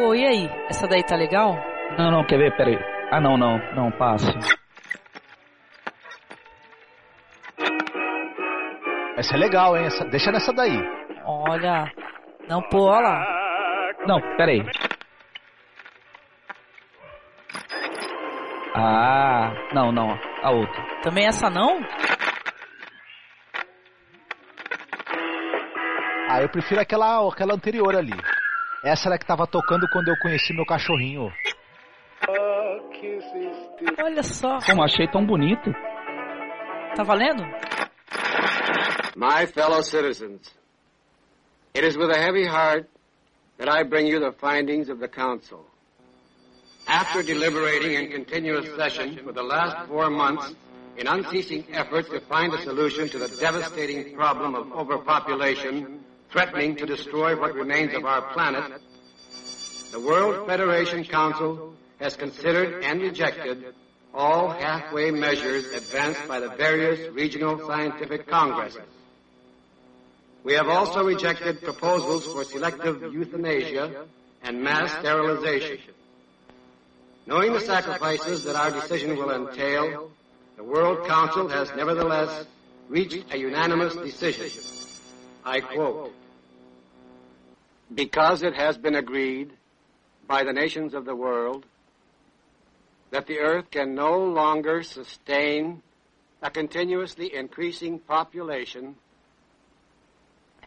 Pô, e aí? Essa daí tá legal? Não, não, quer ver? Pera aí. Ah, não, não, não, passe. Essa é legal, hein? Essa, deixa nessa daí. Olha. Não, pô, olha lá. Não, pera aí. Ah, não, não, a outra. Também essa não? Ah, eu prefiro aquela, aquela anterior ali. Essa era que tava tocando quando eu conheci meu cachorrinho. Olha só. Como achei tão bonito. Tá valendo? My fellow citizens, it is with a heavy heart that I bring you the findings of the Council. After deliberating in continuous session for the last four months in unceasing efforts to find a solution to the devastating problem of overpopulation threatening to destroy what remains of our planet, the World Federation Council has considered and rejected all halfway measures advanced by the various regional scientific congresses. We have also rejected proposals for selective euthanasia and mass sterilization. Knowing the sacrifices that our decision will entail, the World Council has nevertheless reached a unanimous decision. I quote, because it has been agreed by the nations of the world that the earth can no longer sustain a continuously increasing population,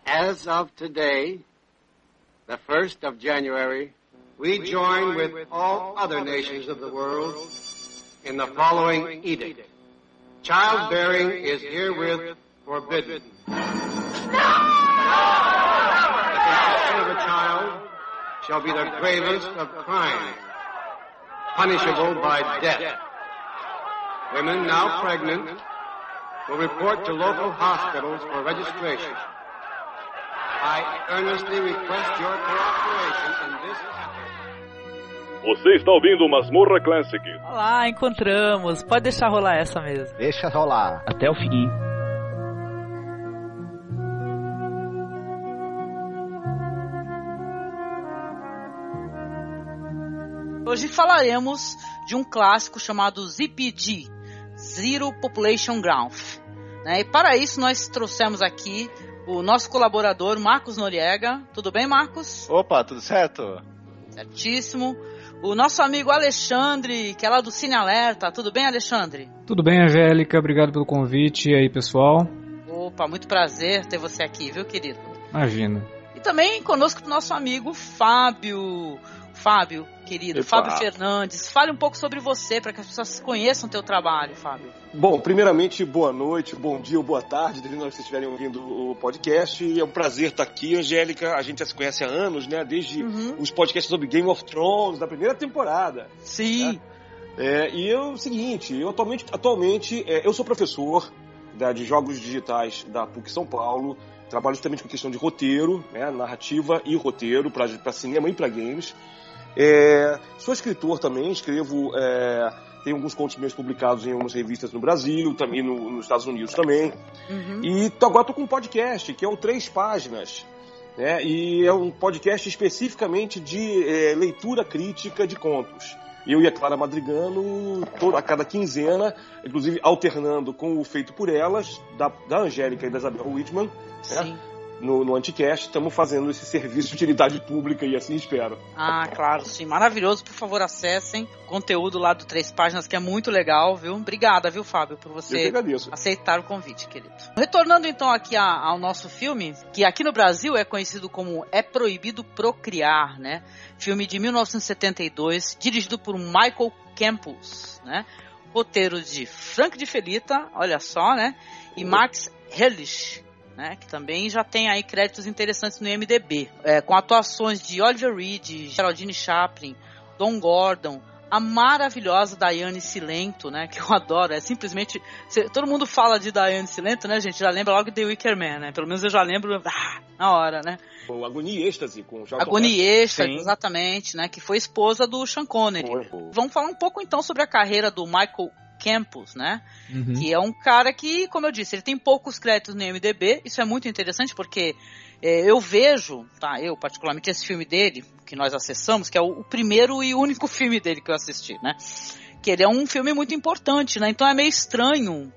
as of today, the 1st of January, we join with all other nations of the world in the following edict. Childbearing is herewith forbidden. The shall be the gravest of crimes, punishable by death. Women now pregnant will report to local hospitals for registration. I earnestly request your cooperation in this. Você está ouvindo Masmorra Classic. Olha lá, encontramos. Pode deixar rolar essa mesmo. Deixa rolar. Até o fim. Hoje falaremos de um clássico chamado ZPG, Zero Population Ground. Né? E para isso nós trouxemos aqui o nosso colaborador Marcos Noriega. Tudo bem, Marcos? Opa, tudo certo? Certíssimo. O nosso amigo Alexandre, que é lá do Cine Alerta. Tudo bem, Alexandre? Tudo bem, Angélica? Obrigado pelo convite. E aí, pessoal? Opa, muito prazer ter você aqui, viu, querido? Imagina. E também conosco o nosso amigo Fábio. Fábio, querido, Epa. Fábio Fernandes. Fale um pouco sobre você, para que as pessoas conheçam o teu trabalho, Fábio. Bom, primeiramente, boa noite, bom dia ou boa tarde, dependendo de onde vocês estiverem ouvindo o podcast. E é um prazer estar aqui, Angélica. A gente já se conhece há anos, né? Desde Uhum. os podcasts sobre Game of Thrones, da primeira temporada. Sim. É, e eu, o seguinte, eu atualmente, atualmente é, eu sou professor da- de jogos digitais da PUC São Paulo. Trabalho justamente com questão de roteiro, né, narrativa e roteiro para cinema e para games. É, sou escritor também, escrevo, é, tenho alguns contos meus publicados em algumas revistas no Brasil, também no- nos Estados Unidos também. Uhum. E tô- agora tô com um podcast, que é o Três Páginas. Né? E é um podcast especificamente de é, leitura crítica de contos. Eu e a Clara Madrigano, toda, a cada quinzena, inclusive alternando com o Feito por Elas, da, da Angélica e da Isabel Whitman, Sim. No, no Anticast, estamos fazendo esse serviço de utilidade pública e assim espero. Ah, claro, sim. Maravilhoso. Por favor, acessem o conteúdo lá do Três Páginas, que é muito legal, viu? Obrigada, viu, Fábio, por você aceitar o convite, querido. Retornando então aqui a- ao nosso filme, que aqui no Brasil é conhecido como É Proibido Procriar, né? Filme de 1972, dirigido por Michael Campos, né? Roteiro de Frank de Felita, olha só, né? E Max Hellish, né? Que também já tem aí créditos interessantes no IMDb, é, com atuações de Oliver Reed, Geraldine Chaplin, Don Gordon, a maravilhosa Diane Silento, né? Que eu adoro. É simplesmente. todo mundo fala de Diane Silento, né, gente? Já lembra logo de The Wicker Man, né? Pelo menos eu já lembro ah, na hora, né? O Agonia e Êxtase com o Charlton Agonia Extra, Sim. exatamente, né? Que foi esposa do Sean Connery. Foi, foi. Vamos falar um pouco então sobre a carreira do Michael Campos, né? Uhum. Que é um cara que, como eu disse, ele tem poucos créditos no IMDb. Isso é muito interessante porque é, eu vejo, tá? Eu particularmente esse filme dele que nós acessamos, que é o, o primeiro e único filme dele que eu assisti, né? Que ele é um filme muito importante, né? Então é meio estranho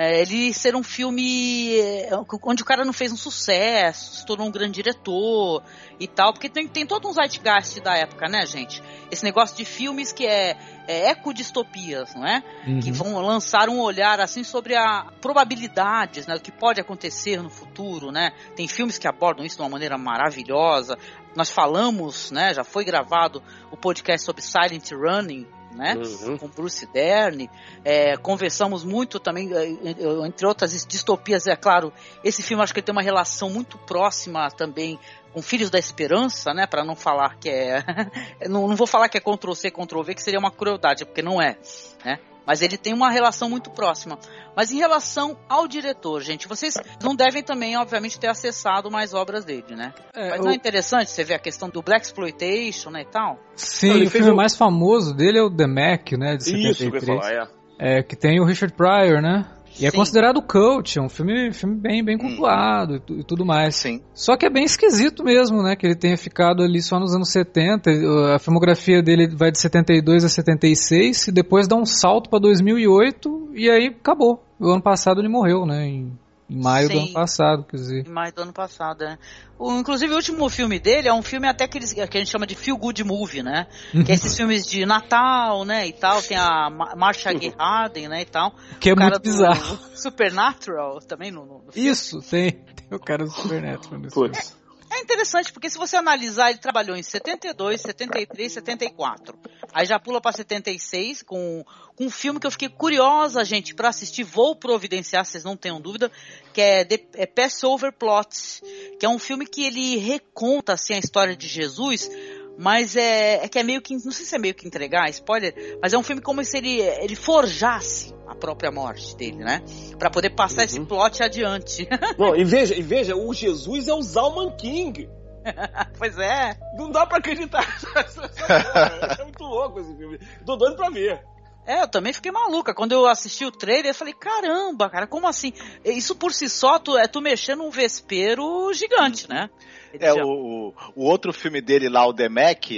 é, ele ser um filme é, onde o cara não fez um sucesso, se tornou um grande diretor e tal, porque tem, tem todo um zeitgeist da época, né, gente? Esse negócio de filmes que é, é ecodistopias, não é? Uhum. Que vão lançar um olhar assim sobre a probabilidades, né, do que pode acontecer no futuro, né? Tem filmes que abordam isso de uma maneira maravilhosa. Nós falamos, né, já foi gravado o podcast sobre Silent Running, né? Uhum. Com Bruce Dern. É, conversamos muito também, é, é, entre outras distopias, é claro. Esse filme acho que ele tem uma relação muito próxima também com Filhos da Esperança, né? Para não falar que é. não, não vou falar que é Ctrl C, Ctrl V, que seria uma crueldade, porque não é, né? Mas ele tem uma relação muito próxima. Mas em relação ao diretor, gente, vocês não devem também, obviamente, ter acessado mais obras dele, né? É, Mas o- não é interessante você ver a questão do Black Exploitation, né, e tal? Sim, Não, o filme um- mais famoso dele é o The Mac, né? De 73. Isso que eu ia falar, é. É, que tem o Richard Pryor, né? E é considerado cult, é um filme, filme bem, bem cultuado e, tu- e tudo mais. Sim. Só que é bem esquisito mesmo, né? Que ele tenha ficado ali só nos anos 70. A filmografia dele vai de 72 a 76 e depois dá um salto pra 2008 e aí acabou. O ano passado ele morreu, né? Em, em maio do Sim. ano passado, quer dizer. Em maio do ano passado, né? O, inclusive, o último filme dele é um filme até que, eles, que a gente chama de feel good movie, né? Que é esses filmes de Natal, né, e tal. Tem a Ma- Marcia Gay Harden, né, e tal. Que é O cara muito do bizarro. Supernatural também no, no. Isso, tem, tem o cara do Supernatural. nesse Putz. É interessante, porque se você analisar, ele trabalhou em 72, 73, 74. Aí já pula pra 76 com, com um filme que eu fiquei curiosa, gente, pra assistir. Vou providenciar, vocês não tenham dúvida, que é, The, é Passover Plots, que é um filme que ele reconta assim, a história de Jesus, mas é, é que é meio que, não sei se é meio que entregar, spoiler, mas é um filme como se ele, ele forjasse a própria morte dele, né? Pra poder passar esse plot adiante. Não, e veja, e veja, o Jesus é o Zalman King. pois é. Não dá pra acreditar. é muito louco esse filme. Tô doido pra ver. É, eu também fiquei maluca. Quando eu assisti o trailer, eu falei, caramba, cara, como assim? Isso por si só tu, é tu mexer num vespeiro gigante, né? Ele É, já- o, o outro filme dele lá, o The Mac,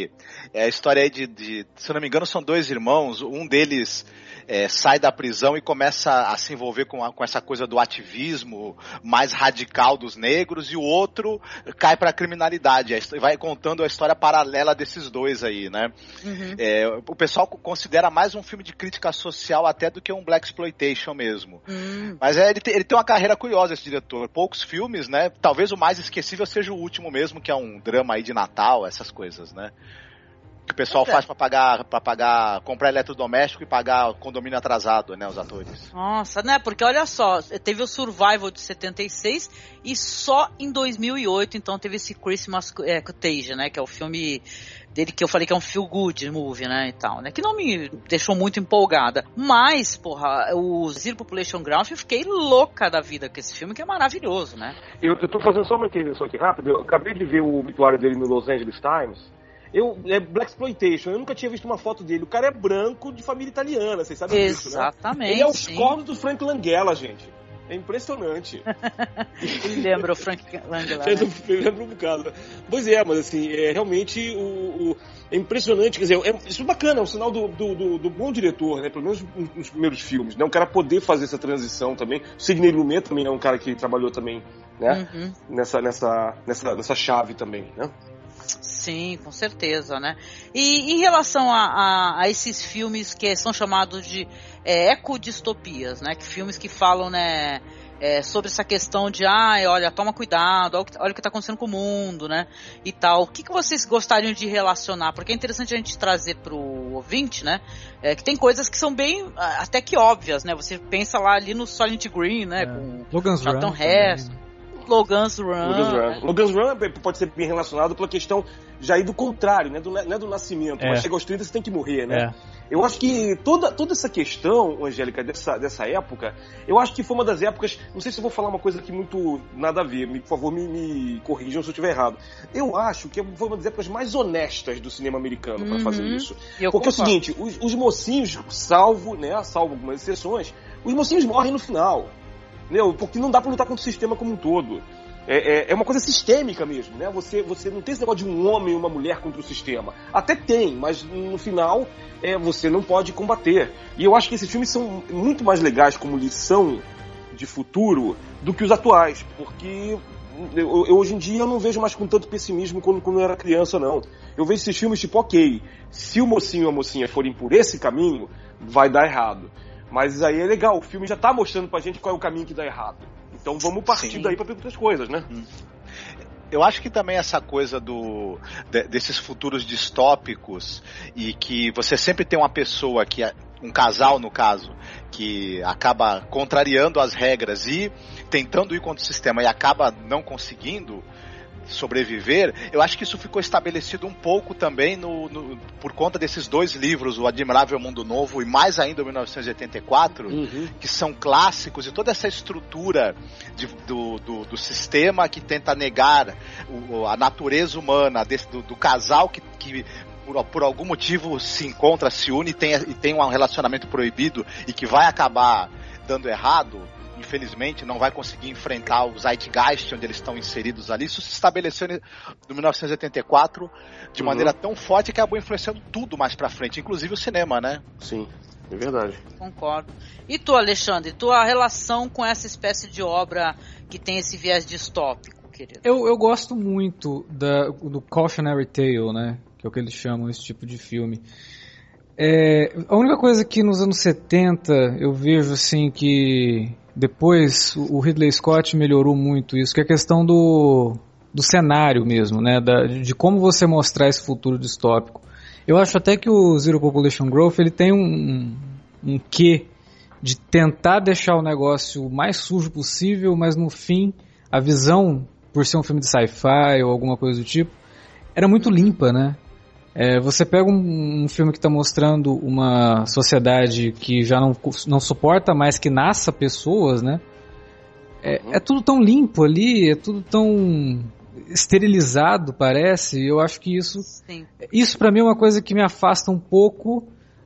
é a história aí de, de- se eu não me engano, são dois irmãos. Um deles é, sai da prisão e começa a se envolver com, a- com essa coisa do ativismo mais radical dos negros, e o outro cai criminalidade. A his- Vai contando a história paralela desses dois aí, né? Uhum. É, o pessoal considera mais um filme de crítica social até do que um Black Exploitation mesmo. Hum, Mas é, ele, tem, ele tem uma carreira curiosa, esse diretor. Poucos filmes, né? Talvez o mais esquecível seja o último mesmo, que é um drama aí de Natal, essas coisas, né? Que o pessoal Pois é. faz pra pagar, pra pagar, comprar eletrodoméstico e pagar condomínio atrasado, né? Os atores. Nossa, né? Porque olha só, teve o Survival de 76 e só em 2008, então, teve esse Christmas é, Contagion, né? Que é o filme dele que eu falei que é um feel good movie, né? E tal, né? Que não me deixou muito empolgada. Mas, porra, o Zero Population Ground, eu fiquei louca da vida com esse filme, que é maravilhoso, né? Eu, eu tô fazendo só uma intervenção aqui rápida. Eu acabei de ver o obituário dele no Los Angeles Times. Eu, é Black Exploitation, eu nunca tinha visto uma foto dele. O cara é branco de família italiana, vocês sabem disso, né? Exatamente. Ele é os cornos do Frank Langella, gente. É impressionante. Ele lembra o Frank Langella. Né? um- lembra um bocado. Pois é, mas assim, é realmente o, o- é impressionante, quer dizer, é, isso é bacana, é um sinal do, do, do- do bom diretor, né? Pelo menos nos, primeiros filmes, né? Um cara poder fazer essa transição também. O Sidney Lumet também é um cara que trabalhou também, né? Uhum. Nessa, nessa, nessa, nessa chave também, né? Sim, com certeza, né? E em relação a, a- a esses filmes que são chamados de é, ecodistopias, né? Que filmes que falam, né? é, sobre essa questão de, ai, olha, toma cuidado, olha o que, olha o que tá acontecendo com o mundo, né? E tal. O que, que vocês gostariam de relacionar? Porque é interessante a gente trazer pro ouvinte, né? é, que tem coisas que são bem, ah, até que óbvias, né? Você pensa lá ali no Silent Green, né? É. Com Logan's Run. também, Heston. né? Logan's Run. Logan's Run. né? Logan's Run é- pode ser bem relacionado pela questão já aí do contrário, né? Do, não é do nascimento, É. mas chega aos 30 você tem que morrer, né? É. Eu acho que toda, toda essa questão, Angélica, dessa, dessa época, eu acho que foi uma das épocas. Não sei se eu vou falar uma coisa aqui muito nada a ver, me, por favor, me, me corrijam se eu estiver errado. Eu acho que foi uma das épocas mais honestas do cinema americano para Uhum. fazer isso. E eu Porque é o seguinte, os, os mocinhos, salvo, né, salvo algumas exceções, os mocinhos morrem no final. Entendeu? Porque não dá pra lutar contra o sistema como um todo. É, é- é uma coisa sistêmica mesmo, né? Você, você não tem esse negócio de um homem e uma mulher contra o sistema. Até tem, mas no final é, você não pode combater. E eu acho que esses filmes são muito mais legais como lição de futuro do que os atuais, porque eu, eu- hoje em dia eu não vejo mais com tanto pessimismo quando, quando eu era criança, não. Eu vejo esses filmes tipo, ok, se o mocinho ou a mocinha forem por esse caminho, vai dar errado. Mas aí é legal, o filme já tá mostrando pra gente qual é o caminho que dá errado. Então vamos partir Sim. daí pra ver outras coisas, né? Eu acho que também essa coisa do de- desses futuros distópicos e que você sempre tem uma pessoa que é- um casal no caso que acaba contrariando as regras e tentando ir contra o sistema e acaba não conseguindo sobreviver, eu acho que isso ficou estabelecido um pouco também no, no- por conta desses dois livros, O Admirável Mundo Novo e mais ainda o 1984, que são clássicos e toda essa estrutura de- do, do, do sistema que tenta negar o- a natureza humana desse- do, do casal que, que por, por algum motivo se encontra, se une e tem, e tem um relacionamento proibido e que vai acabar dando errado. Infelizmente, não vai conseguir enfrentar o Zeitgeist onde eles estão inseridos ali. Isso se estabeleceu no 1984 de Uhum. maneira tão forte que acabou influenciando tudo mais pra frente, inclusive o cinema, né? Sim, é verdade. Concordo. E tu, Alexandre, tua relação com essa espécie de obra que tem esse viés distópico, querido? Eu, eu gosto muito da, do cautionary tale, né? Que é o que eles chamam esse tipo de filme. É, a única coisa que nos anos 70 eu vejo assim que depois o Ridley Scott melhorou muito isso, que é a questão do, do cenário mesmo, né? Da, de como você mostrar esse futuro distópico. Eu acho até que o Zero Population Growth ele tem um, um quê de tentar deixar o negócio o mais sujo possível, mas no fim a visão, por ser um filme de sci-fi ou alguma coisa do tipo, era muito limpa, né? É, você pega um, um filme que está mostrando uma sociedade que já não, não suporta mais que nasça pessoas, né? É, é tudo tão limpo ali, é tudo tão esterilizado, parece. e Eu acho que isso Sim. isso pra mim é uma coisa que me afasta um pouco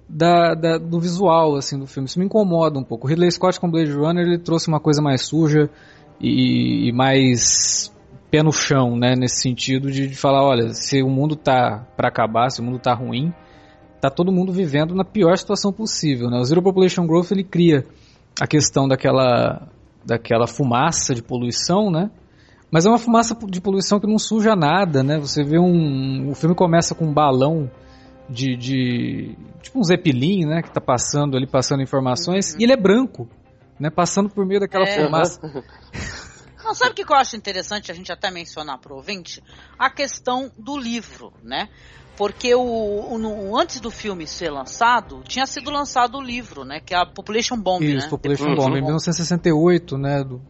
da, da- do visual assim do filme. Isso me incomoda um pouco. O Ridley Scott com Blade Runner ele trouxe uma coisa mais suja e, e mais pé no chão, né, nesse sentido de, de falar, olha, se o mundo tá pra acabar, se o mundo tá ruim, tá todo mundo vivendo na pior situação possível, né? O Zero Population Growth ele cria a questão daquela daquela fumaça de poluição, né? Mas é uma fumaça de poluição que não suja nada, né? Você vê um. O filme começa com um balão de. de tipo um Zeppelin, né? Que tá passando ali, passando informações, e ele é branco, né? Passando por meio daquela É. fumaça. Não, sabe o que eu acho interessante a gente até mencionar pro ouvinte? A questão do livro, né? Porque o, o- no- antes do filme ser lançado, tinha sido lançado o livro, né? Que é a Population Bomb, Isso, né? Population Uhum. Bomb, em 1968, né? Do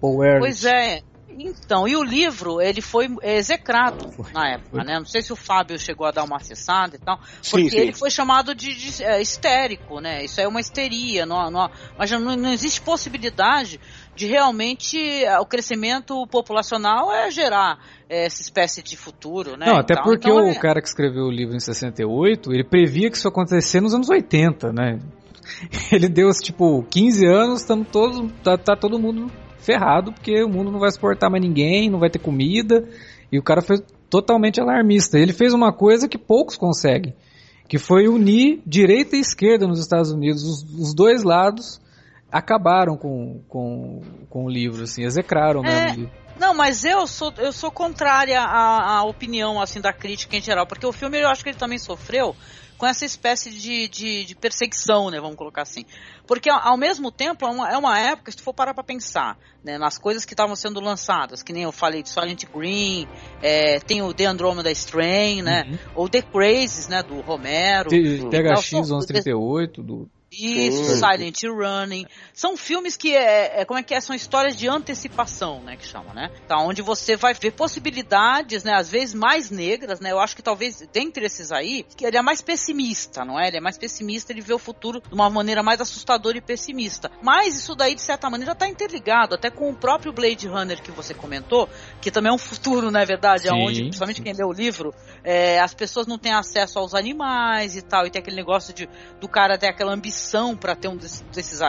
Paul Ehrlich. Pois é. Então, e o livro, ele foi execrado Foi. na época, Foi. né? Não sei se o Fábio chegou a dar uma acessada e tal, Sim, porque sim. ele foi chamado de, de, é, histérico, né? Isso é uma histeria, não, não, mas não, não existe possibilidade de realmente é, o crescimento populacional é gerar é, essa espécie de futuro, né? Não, até Então- porque então o é- cara que escreveu o livro em 68, ele previa que isso ia acontecer nos anos 80, né? Ele deu, tipo, 15 anos, estamos todos, tá, tá todo mundo ferrado, porque o mundo não vai suportar mais ninguém, não vai ter comida, e o cara foi totalmente alarmista. Ele fez uma coisa que poucos conseguem, que foi unir direita e esquerda nos Estados Unidos. Os, os dois lados acabaram com, com, com o livro, assim, execraram É, mesmo. Não, mas eu sou, eu sou contrária à, à opinião assim da crítica em geral, porque o filme eu acho que ele também sofreu com essa espécie de, de, de perseguição, né, vamos colocar assim. Porque ao, mesmo tempo é uma, é uma época, se tu for parar pra pensar, né, nas coisas que estavam sendo lançadas, que nem eu falei de Silent Green, é, tem o The Andromeda Strain, né, Uhum. ou The Crazes, né, do Romero. THX Então, 1138 do Isso, Sim. Silent Running. São filmes que é, é- como é que é? São histórias de antecipação, né, que chama, né? Tá, onde você vai ver possibilidades, né, às vezes mais negras, né? Eu acho que talvez dentre esses aí, que ele é mais pessimista, não é? Ele é mais pessimista, ele vê o futuro de uma maneira mais assustadora e pessimista. Mas isso daí de certa maneira tá interligado até com o próprio Blade Runner que você comentou, que também é um futuro, não é verdade, Sim, onde principalmente quem lê o livro, é, as pessoas não têm acesso aos animais e tal, e tem aquele negócio de do cara ter aquela ambição para ter um desses, desses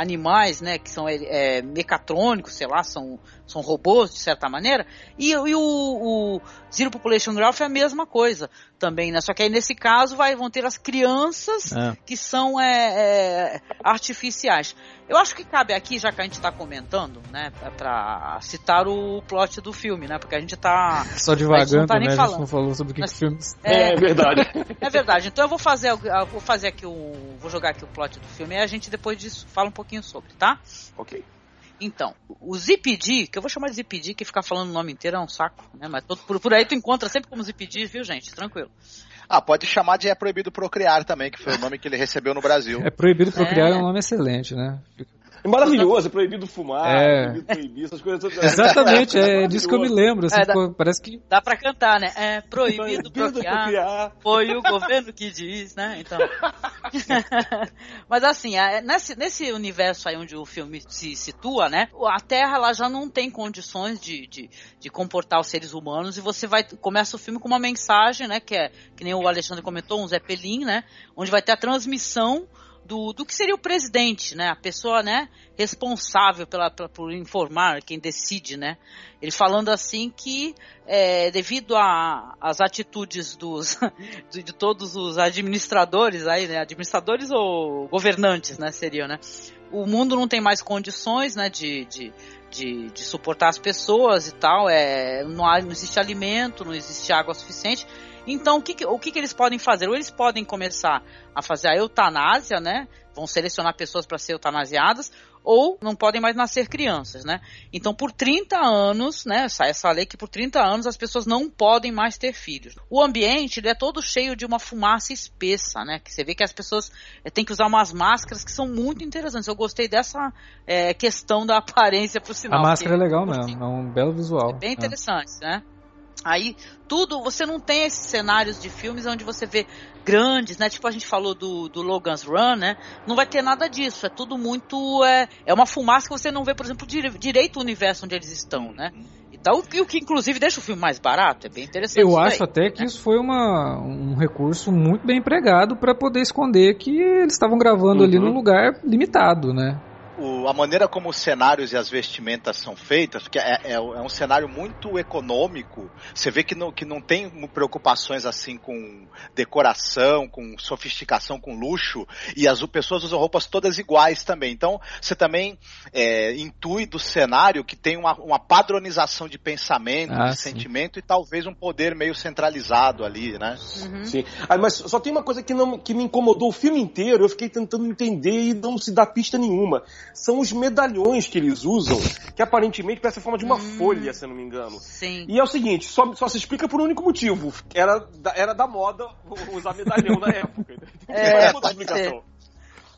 animais, né, que são é, mecatrônicos, sei lá, são, são robôs de certa maneira, e, e o, o Zero Population Graph é a mesma coisa também, né, só que aí nesse caso vai, vão ter as crianças É. que são é, é, artificiais. Eu acho que cabe aqui, já que a gente está comentando, né, para citar o plot do filme, né, porque a gente tá Só divagando, não tá nem né? A gente falando. não falou sobre o que, Mas- que filmes. É, verdade. é verdade. Então eu vou fazer, eu vou fazer aqui o, vou jogar aqui o plot do filme e a gente depois disso fala um pouquinho sobre, tá? ok. Então, o ZPD, que eu vou chamar de ZPD, que ficar falando o nome inteiro é um saco, né? Mas todo- por, por aí tu encontra sempre como ZPD, viu, gente? Tranquilo. Ah, pode chamar de É Proibido Procriar também, que foi o nome que ele recebeu no Brasil. É proibido procriar, é, É. um nome excelente, né? É maravilhoso, é proibido fumar, É. proibido proibir, essas coisas todas. Exatamente, é disso que eu me lembro. Assim, É, dá- pô, parece que. Dá pra cantar, né? É proibido procriar. procriar. Foi o governo que diz, né? Então. Mas assim, é, nesse, nesse universo aí onde o filme se situa, né? A Terra ela já não tem condições de, de, de comportar os seres humanos e você vai começa o filme com uma mensagem, né? Que é que nem o Alexandre comentou, um Zeppelin, né? Onde vai ter a transmissão do, do que seria o presidente, né? A pessoa, né? Responsável pela, pela- por informar, quem decide, né? Ele falando assim que é, devido às atitudes dos de, todos os administradores aí, né? Administradores ou governantes, né? Seriam, né? O mundo não tem mais condições, né? De, de, de, de suportar as pessoas e tal. É, não, há, não existe alimento, não existe água suficiente. Então, o que, que- o que, que eles podem fazer? Ou eles podem começar a fazer a eutanásia, né? Vão selecionar pessoas para ser eutanasiadas, ou não podem mais nascer crianças, né? Então, por 30 anos, né? Essa, essa lei que por 30 anos as pessoas não podem mais ter filhos. O ambiente ele é todo cheio de uma fumaça espessa, né? Que você vê que as pessoas eh, têm que usar umas máscaras que são muito interessantes. Eu gostei dessa eh, questão da aparência, por sinal. A máscara é legal mesmo, é um belo visual. é bem É. interessante, né? Aí, tudo, você não tem esses cenários de filmes onde você vê grandes, né? Tipo a gente falou do, do Logan's Run, né? Não vai ter nada disso. É tudo muito. É, é uma fumaça que você não vê, por exemplo, dire- direito o universo onde eles estão, né? Então, e o que inclusive deixa o filme mais barato. É bem interessante. Eu isso acho daí. até que isso foi uma, um recurso muito bem empregado para poder esconder que eles estavam gravando ali Uhum. num lugar limitado, né? O- a maneira como os cenários e as vestimentas são feitas, porque é, é- é um cenário muito econômico. Você vê que não, que não tem preocupações assim com decoração, com sofisticação, com luxo, e as pessoas usam roupas todas iguais também. Então, você também é, intui do cenário que tem uma, uma padronização de pensamento, Ah, de sim. sentimento e talvez um poder meio centralizado ali, né? Uhum. Sim. Ah, mas só tem uma coisa que, não, que me incomodou o filme inteiro, eu fiquei tentando entender e não se dá pista nenhuma. São os medalhões que eles usam, que aparentemente parecem a forma de uma Hum. folha, se eu não me engano. Sim. E é o seguinte, só, só se explica por um único motivo. Era da, era da moda usar medalhão na época. É, Não é.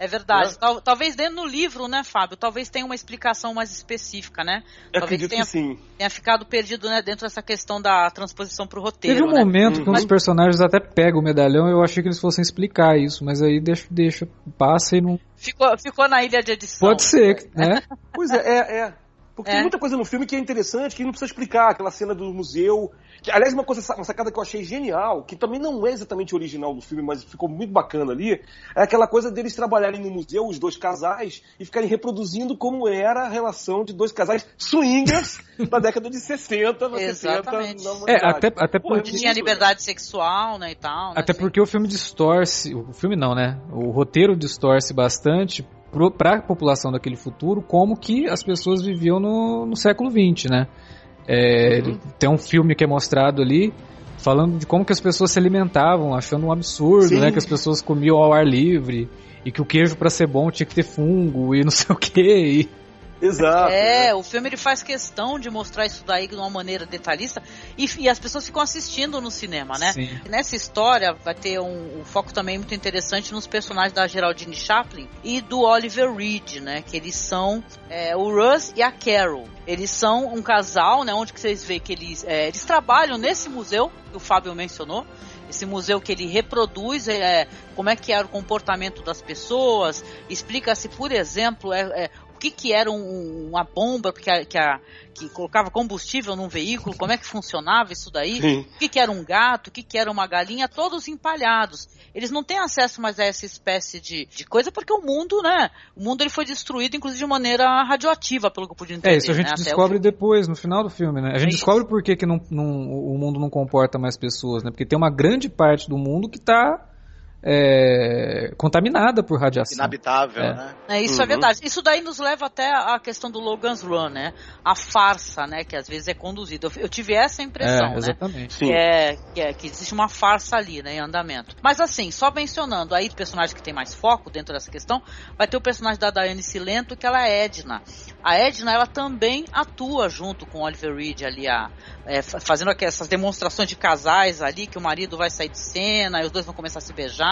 É verdade. Né? Tal- talvez dentro do livro, né, Fábio? Talvez tenha uma explicação mais específica, né? Eu Talvez acredito tenha, que sim. tenha ficado perdido, né, dentro dessa questão da transposição pro roteiro. Teve um né? momento que um Uhum. dos personagens até pega o medalhão eu achei que eles fossem explicar isso, mas aí deixa, deixa passa e não. Ficou, ficou na ilha de edição. Pode ser, né? Pois é, é, é. Porque É. tem muita coisa no filme que é interessante, que não precisa explicar. Aquela cena do museu. Que, aliás, uma coisa, uma sacada que eu achei genial, que também não é exatamente original do filme, mas ficou muito bacana ali, é aquela coisa deles trabalharem no museu, os dois casais, e ficarem reproduzindo como era a relação de dois casais swingers da década de 60, na 60, Exatamente. na É, até, até Pô, é porque. Que tinha liberdade sexual, né, e tal. né, Até assim. porque o filme distorce, o filme não, né? O roteiro distorce bastante para a população daquele futuro como que as pessoas viviam no, no século XX, né? É, Uhum. Tem um filme que é mostrado ali falando de como que as pessoas se alimentavam, achando um absurdo, Sim. né? Que as pessoas comiam ao ar livre e que o queijo para ser bom tinha que ter fungo e não sei o que. Exato. É, o filme ele faz questão de mostrar isso daí de uma maneira detalhista e, e as pessoas ficam assistindo no cinema, né? Sim. Nessa história vai ter um, um foco também muito interessante nos personagens da Geraldine Chaplin e do Oliver Reed, né? Que eles são é, o Russ e a Carol. Eles são um casal, né? Onde que vocês veem que eles, é, eles trabalham nesse museu que o Fábio mencionou. Esse museu que ele reproduz é, como é que era o comportamento das pessoas, explica-se, por exemplo, é, é, que, que era um- uma bomba que, a- que, a- que colocava combustível num veículo, como é que funcionava isso daí, Sim. o que, que era um gato, o que, que era uma galinha, todos empalhados. Eles não têm acesso mais a essa espécie de, de coisa porque o mundo, né? O mundo ele foi destruído, inclusive de maneira radioativa, pelo que eu pude entender. É, isso a gente né? Descobre depois, no final do filme, né? A gente É descobre por que, que não, não- o mundo não comporta mais pessoas, né? Porque tem uma grande parte do mundo que está contaminada por radiação. Inabitável, É. né? É, isso é Uhum. verdade. Isso daí nos leva até à questão do Logan's Run, né? A farsa, né? Que às vezes é conduzida. Eu, tive essa impressão, É, né? exatamente. Sim. Que, é, que, é- que existe uma farsa ali, né, em andamento. Mas assim, só mencionando aí o personagem que tem mais foco dentro dessa questão, vai ter o personagem da Diane Silento, que ela é Edna. A Edna, ela também atua junto com o Oliver Reed ali, a, é, fa- fazendo aqu- essas demonstrações de casais ali, que o marido vai sair de cena, e os dois vão começar a se beijar.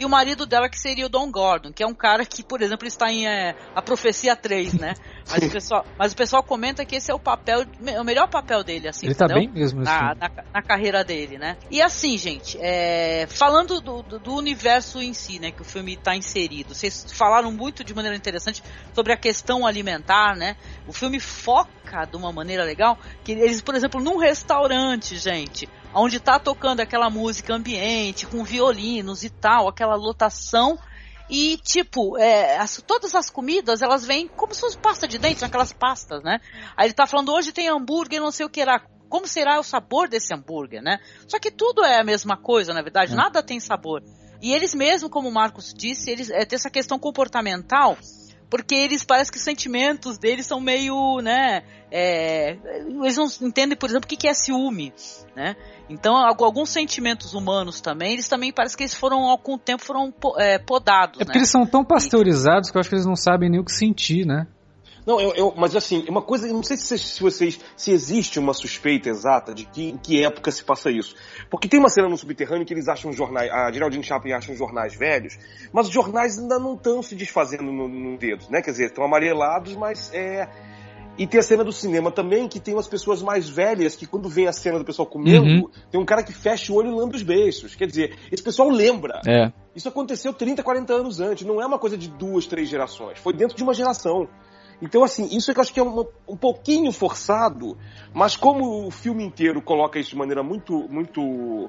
E o marido dela, que seria o Don Gordon, que é um cara que, por exemplo, está em é, A Profecia 3, né? Mas o, pessoal, mas o pessoal comenta que esse é o papel, o melhor papel dele, assim, Ele tá entendeu? bem mesmo nesse na, na, na carreira dele, né? E assim, gente, é, falando do, do, do universo em si, né, que o filme está inserido, vocês falaram muito de maneira interessante sobre a questão alimentar, né? O filme foca de uma maneira legal que eles, por exemplo, num restaurante, gente, onde tá tocando aquela música ambiente com violinos e tal, aquela lotação e, tipo, é, as- todas as comidas, elas vêm como se fosse pasta de dente, são aquelas pastas, né? Aí ele tá falando, hoje tem hambúrguer, não sei o que lá. Como será o sabor desse hambúrguer, né? Só que tudo é a mesma coisa, na verdade, É. nada tem sabor. E eles mesmo, como o Marcos disse, eles é, tem essa questão comportamental, porque eles parece que os sentimentos deles são meio, né? é, eles não entendem, por exemplo, o que é ciúme, né? Então, algu- alguns sentimentos humanos também, eles também parece que eles foram, com o tempo, foram é, podados, É porque né? eles são tão pasteurizados que eu acho que eles não sabem nem o que sentir, né? Não, eu, eu- mas assim, uma coisa, eu não sei se, se vocês, se existe uma suspeita exata de que, em que época se passa isso. Porque tem uma cena no subterrâneo que eles acham jornais, a Geraldine Chaplin acha jornais velhos, mas os jornais ainda não estão se desfazendo no, no dedo, né? Quer dizer, estão amarelados, mas é. E tem a cena do cinema também, que tem umas pessoas mais velhas que quando vem a cena do pessoal comendo, Uhum. tem um cara que fecha o olho e lambe os beiços. Quer dizer, esse pessoal lembra. É. Isso aconteceu 30, 40 anos antes. Não é uma coisa de duas, três gerações. Foi dentro de uma geração. Então, assim, isso é que eu acho que é um, um pouquinho forçado, mas como o filme inteiro coloca isso de maneira muito, muito,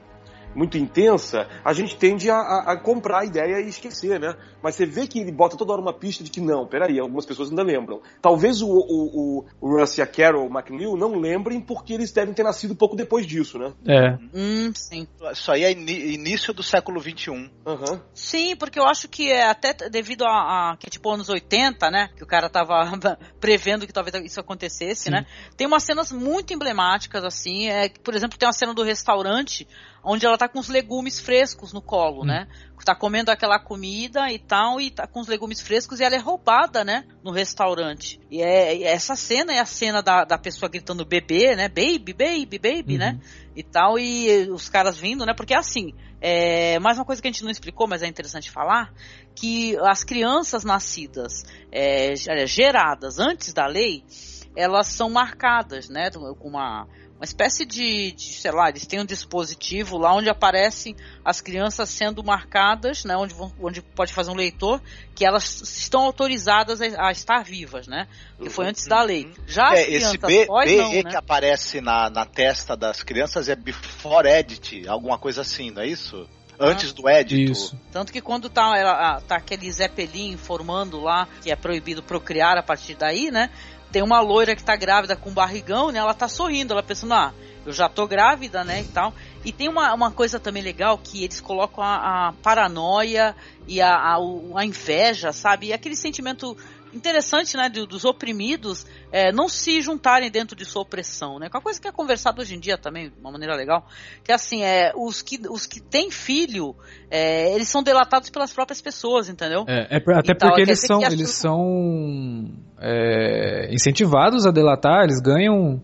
muito intensa, a gente tende a, a- a comprar a ideia e esquecer, né? Mas você vê que ele bota toda hora uma pista de que não, peraí, algumas pessoas ainda lembram. Talvez o, o, o, o Russ e a Carol McNeil não lembrem porque eles devem ter nascido pouco depois disso, né? É. Hum, sim. Isso aí é início do século. XXI. Aham. Sim, porque eu acho que é até devido a, a que tipo anos 80, né, que o cara tava prevendo que talvez isso acontecesse, Sim. né? Tem umas cenas muito emblemáticas assim, é, por exemplo, tem uma cena do restaurante onde ela tá com os legumes frescos no colo, Hum. né? Tá comendo aquela comida e tal e tá com os legumes frescos e ela é roubada, né, no restaurante. E é e essa cena é a cena da, da pessoa gritando bebê, né? Baby, baby, baby, Uhum. né? E tal e os caras vindo, né? Porque assim, é, mais uma coisa que a gente não explicou, mas é interessante falar, que as crianças nascidas, é, ge- geradas antes da lei, elas são marcadas, né, com uma, uma espécie de, de, sei lá, eles têm um dispositivo lá onde aparecem as crianças sendo marcadas, né, onde, vão- onde pode fazer um leitor, que elas estão autorizadas a, a estar vivas, né, que foi antes da lei. Já as É, esse crianças B, pós BE não, né? que aparece na, na testa das crianças é before edit, alguma coisa assim, não é isso? Antes do edito. Isso. Tanto que quando tá, ela, a- tá aquele Zeppelin informando lá que é proibido procriar a partir daí, né? Tem uma loira que tá grávida com barrigão, né? Ela tá sorrindo, ela pensando, ah, eu já tô grávida, né? E tal. E tem uma, uma coisa também legal que eles colocam a, a paranoia e a, a, a inveja, sabe? E aquele sentimento interessante, né, do- dos oprimidos é, não se juntarem dentro de sua opressão, né? Que é uma coisa que é conversado hoje em dia também, de uma maneira legal, que é assim, é, os que, os que têm filho, é, eles são delatados pelas próprias pessoas, entendeu? É, é até Então, porque eles são, eles pessoas- são é, incentivados a delatar, eles ganham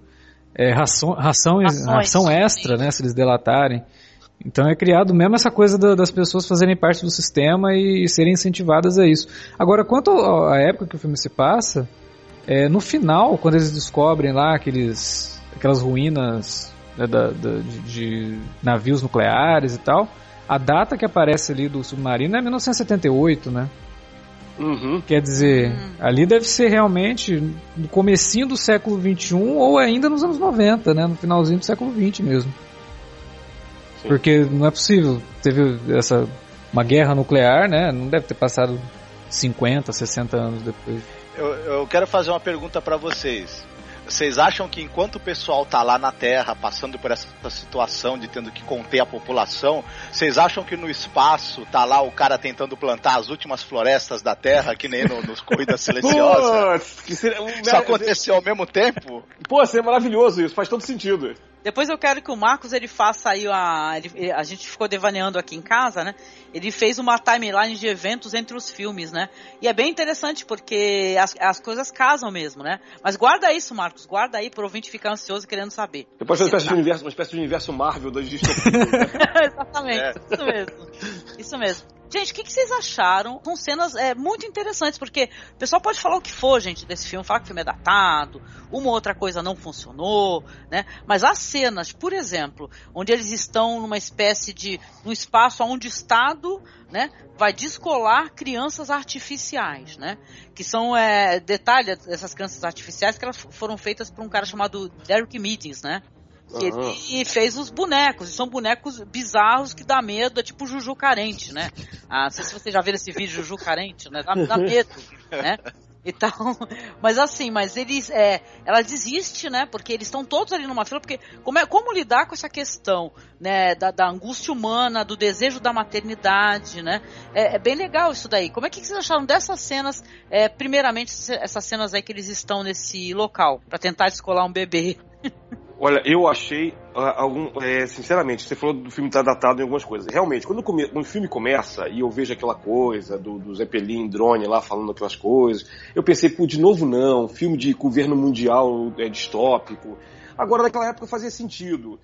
é, ração, ração, ração extra, né, se eles delatarem. Então é criado mesmo essa coisa da- das pessoas fazerem parte do sistema e, serem incentivadas a isso. Agora, quanto à época que o filme se passa, é, no final, quando eles descobrem lá aqueles, aquelas ruínas né, da- da- de, de navios nucleares e tal, a data que aparece ali do submarino é 1978, né? Uhum. Quer dizer, Hum. ali deve ser realmente no comecinho do século XXI ou ainda nos anos 90, né? No finalzinho do século XX mesmo. Sim. Porque não é possível. Teve essa uma guerra nuclear, né? Não deve ter passado 50, 60 anos depois. Eu, eu quero fazer uma pergunta pra vocês. Vocês acham que enquanto o pessoal tá lá na Terra passando por essa situação de tendo que conter a população, vocês acham que no espaço tá lá o cara tentando plantar as últimas florestas da Terra, que nem no, nos Corridas Silenciosas? Seria, um- Isso aconteceu ao mesmo tempo? Pô, seria maravilhoso isso, faz todo sentido. Depois eu quero que o Marcos ele faça aí a. ele- a gente ficou devaneando aqui em casa, né? Ele fez uma timeline de eventos entre os filmes, né? E é bem interessante porque as, as coisas casam mesmo, né? Mas guarda isso, Marcos, guarda aí pro ouvinte ficar ansioso e querendo saber. Depois fazer uma espécie de universo, uma espécie de universo Marvel das distopias. né? Exatamente, É. isso mesmo. Isso mesmo. Gente, o que, que vocês acharam? São cenas é, muito interessantes, porque o pessoal pode falar o que for, gente, desse filme, falar que o filme é datado, uma ou outra coisa não funcionou, né? Mas as cenas, por exemplo, onde eles estão numa espécie de. num espaço onde o Estado, né, vai descolar crianças artificiais, né? Que são, é, dessas crianças artificiais que elas foram feitas por um cara chamado Derek Meetings, né? Aham. ele fez os bonecos, e são bonecos bizarros que dá medo, é tipo Juju Carente, né? Ah, não sei se vocês já viram esse vídeo Juju Carente, né? Dá, dá medo, né? Então, mas assim, mas eles, é, ela desiste, né? Porque eles estão todos ali numa fila, porque como, é, como lidar com essa questão, né? Da, da angústia humana, do desejo da maternidade, né? É, é bem legal isso daí. Como é que vocês acharam dessas cenas? é, primeiramente, essas cenas aí que eles estão nesse local para tentar descolar um bebê. Olha, eu achei ah, algum. é, sinceramente, você falou do filme estar datado em algumas coisas. Realmente, quando, come- o filme começa e eu vejo aquela coisa do, do Zeppelin drone lá falando aquelas coisas, eu pensei, pô, de novo não, filme de governo mundial é, distópico. Agora, naquela época fazia sentido.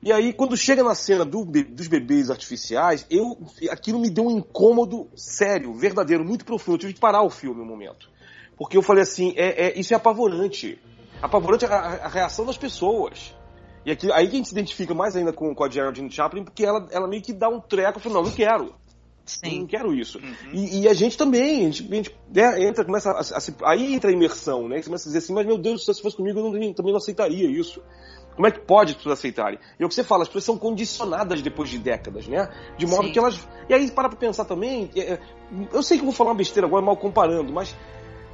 E aí, quando chega na cena do dos bebês artificiais, eu aquilo me deu um incômodo sério, verdadeiro, muito profundo. Eu tive que parar o filme um momento. Porque eu falei assim, é, é- isso é apavorante. Apavorante a, a- a reação das pessoas. E aqui, aí que a gente se identifica mais ainda com, com a Geraldine Chaplin, porque ela, ela meio que dá um treco e fala, não, não quero. Sim. Não quero isso. E, e a gente também, a gente, a gente, né, entra, começa a, a se- aí entra a imersão, né? Você começa a dizer assim, mas meu Deus, se fosse comigo, eu não- também não aceitaria isso. Como é que pode as pessoas aceitarem? E é o que você fala, as pessoas são condicionadas depois de décadas, né? De modo Sim. que elas. E aí, para pra pensar também, é, é, eu sei que eu vou falar uma besteira agora, mal comparando, mas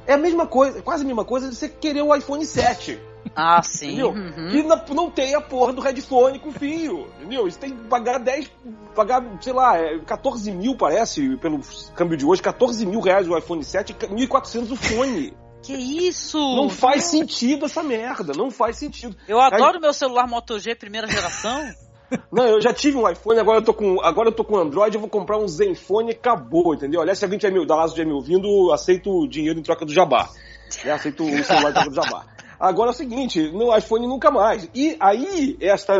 é a mesma coisa, quase a mesma coisa de você querer o iPhone 7. Ah, sim. Entendeu? Uhum. Que não, não tem a porra do headphone com fio, entendeu? Você tem que pagar 10, pagar, sei lá, é, 14 mil parece, pelo câmbio de hoje, 14 mil reais o iPhone 7 e 1.400 o fone. Que isso? Não faz sentido essa merda, não faz sentido. Eu adoro meu celular Moto G primeira geração. Não, eu já tive um iPhone, agora eu tô com, agora eu tô com Android, eu vou comprar um Zenfone e acabou, entendeu? Aliás, se alguém tiver me, da Lazo tiver me ouvindo, aceito o dinheiro em troca do jabá. Né? Aceito o celular em troca do jabá. Agora é o seguinte, no iPhone nunca mais. E aí é esta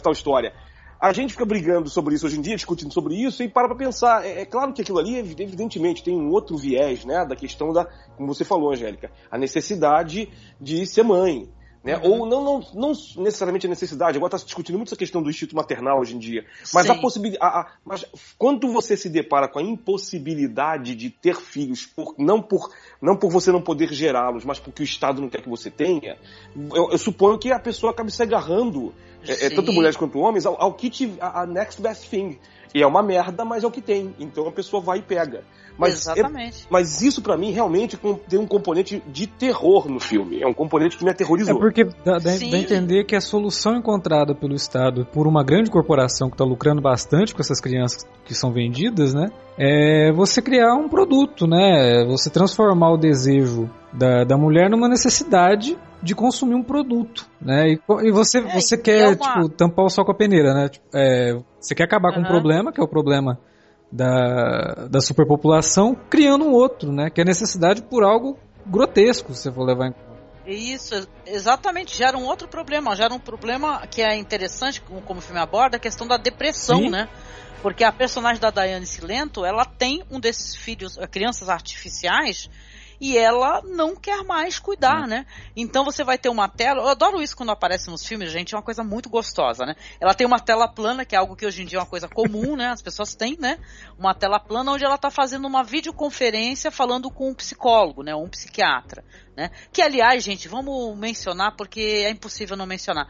tal história. A gente fica brigando sobre isso hoje em dia, discutindo sobre isso, e para pra pensar. É, é claro que aquilo ali, evidentemente, tem um outro viés, né? Da questão da, como você falou, Angélica, a necessidade de ser mãe. Né? Ou não, não, não necessariamente a necessidade, agora está se discutindo muito essa questão do instinto maternal hoje em dia. Mas Sim. a possibilidade. Mas quando você se depara com a impossibilidade de ter filhos, por, não, por, não por você não poder gerá-los, mas porque o Estado não quer que você tenha, eu, eu suponho que a pessoa acabe se agarrando, é, é, tanto mulheres quanto homens, ao, ao kit, a, a next best thing. E é uma merda, mas é o que tem. Então a pessoa vai e pega. Mas é- Exatamente. mas isso pra mim realmente tem um componente de terror no filme. É um componente que me É aterrorizou. porque porque dá, dá, dá a entender que a solução encontrada pelo Estado por uma grande corporação que está lucrando bastante com essas crianças que são vendidas, né? É você criar um produto, né? Você transformar o desejo da, da mulher numa necessidade de consumir um produto, né? E, e você, É, você quer, é uma- tipo, tampar o sol com a peneira, né? Tipo, é, você quer acabar com um problema, que é o problema da, da superpopulação, criando um outro, né? Que é necessidade por algo grotesco, se for levar em Isso, ex- exatamente, gera um outro problema, gera um problema que é interessante, como, como o filme aborda, a questão da depressão, Sim. né? Porque a personagem da Diane Silento, ela tem um desses filhos, crianças artificiais, e ela não quer mais cuidar, né? Então você vai ter uma tela. Eu adoro isso quando aparece nos filmes, gente, é uma coisa muito gostosa, né? Ela tem uma tela plana, que é algo que hoje em dia é uma coisa comum, né? As pessoas têm, né? Uma tela plana onde ela tá fazendo uma videoconferência falando com um psicólogo, né? Um psiquiatra. Né? Que, aliás, gente, vamos mencionar, porque é impossível não mencionar.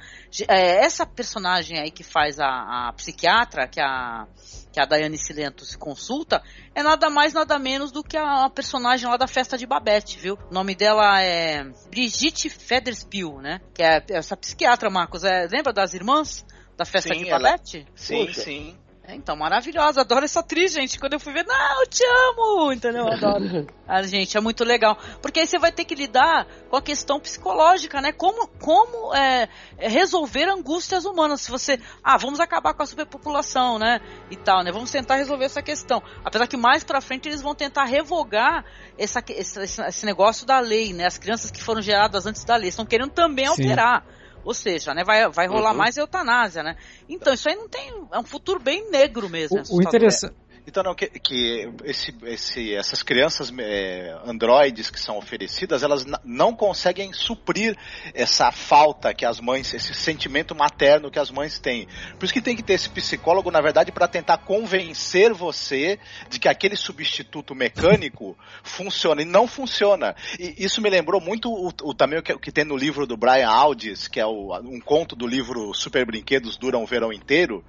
É, essa personagem aí que faz a, a psiquiatra, que a, que a Daiane Silento se consulta, é nada mais, nada menos do que a, a personagem lá da festa de Babette, viu? O nome dela é Brigitte Federspiel, né? Que é essa psiquiatra, Marcos. É, lembra das irmãs da festa Sim, de ela- Babette? Sim, Poxa. sim. É, então, maravilhosa, adoro essa atriz, gente. Quando eu fui ver, não, eu te amo, entendeu? Eu Adoro. Ah, gente, é muito legal. Porque aí você vai ter que lidar com a questão psicológica, né? Como, como é, resolver angústias humanas. Se você, ah, vamos acabar com a superpopulação, né? E tal, né? Vamos tentar resolver essa questão. Apesar que mais pra frente eles vão tentar revogar essa, esse- esse negócio da lei, né? As crianças que foram geradas antes da lei estão querendo também Sim. alterar. Ou seja, né, vai, vai rolar Uhum. mais eutanásia, né? Então, isso aí não tem. É um futuro bem negro mesmo. O, o. Então, não, que, que esse, esse- essas crianças é, androides que são oferecidas, elas não conseguem suprir essa falta que as mães, esse sentimento materno que as mães têm. Por isso que tem que ter esse psicólogo, na verdade, para tentar convencer você de que aquele substituto mecânico funciona. E não funciona. E isso me lembrou muito o, o também o que, o que tem no livro do Brian Aldiss, que é o- um conto do livro Super Brinquedos Duram o Verão Inteiro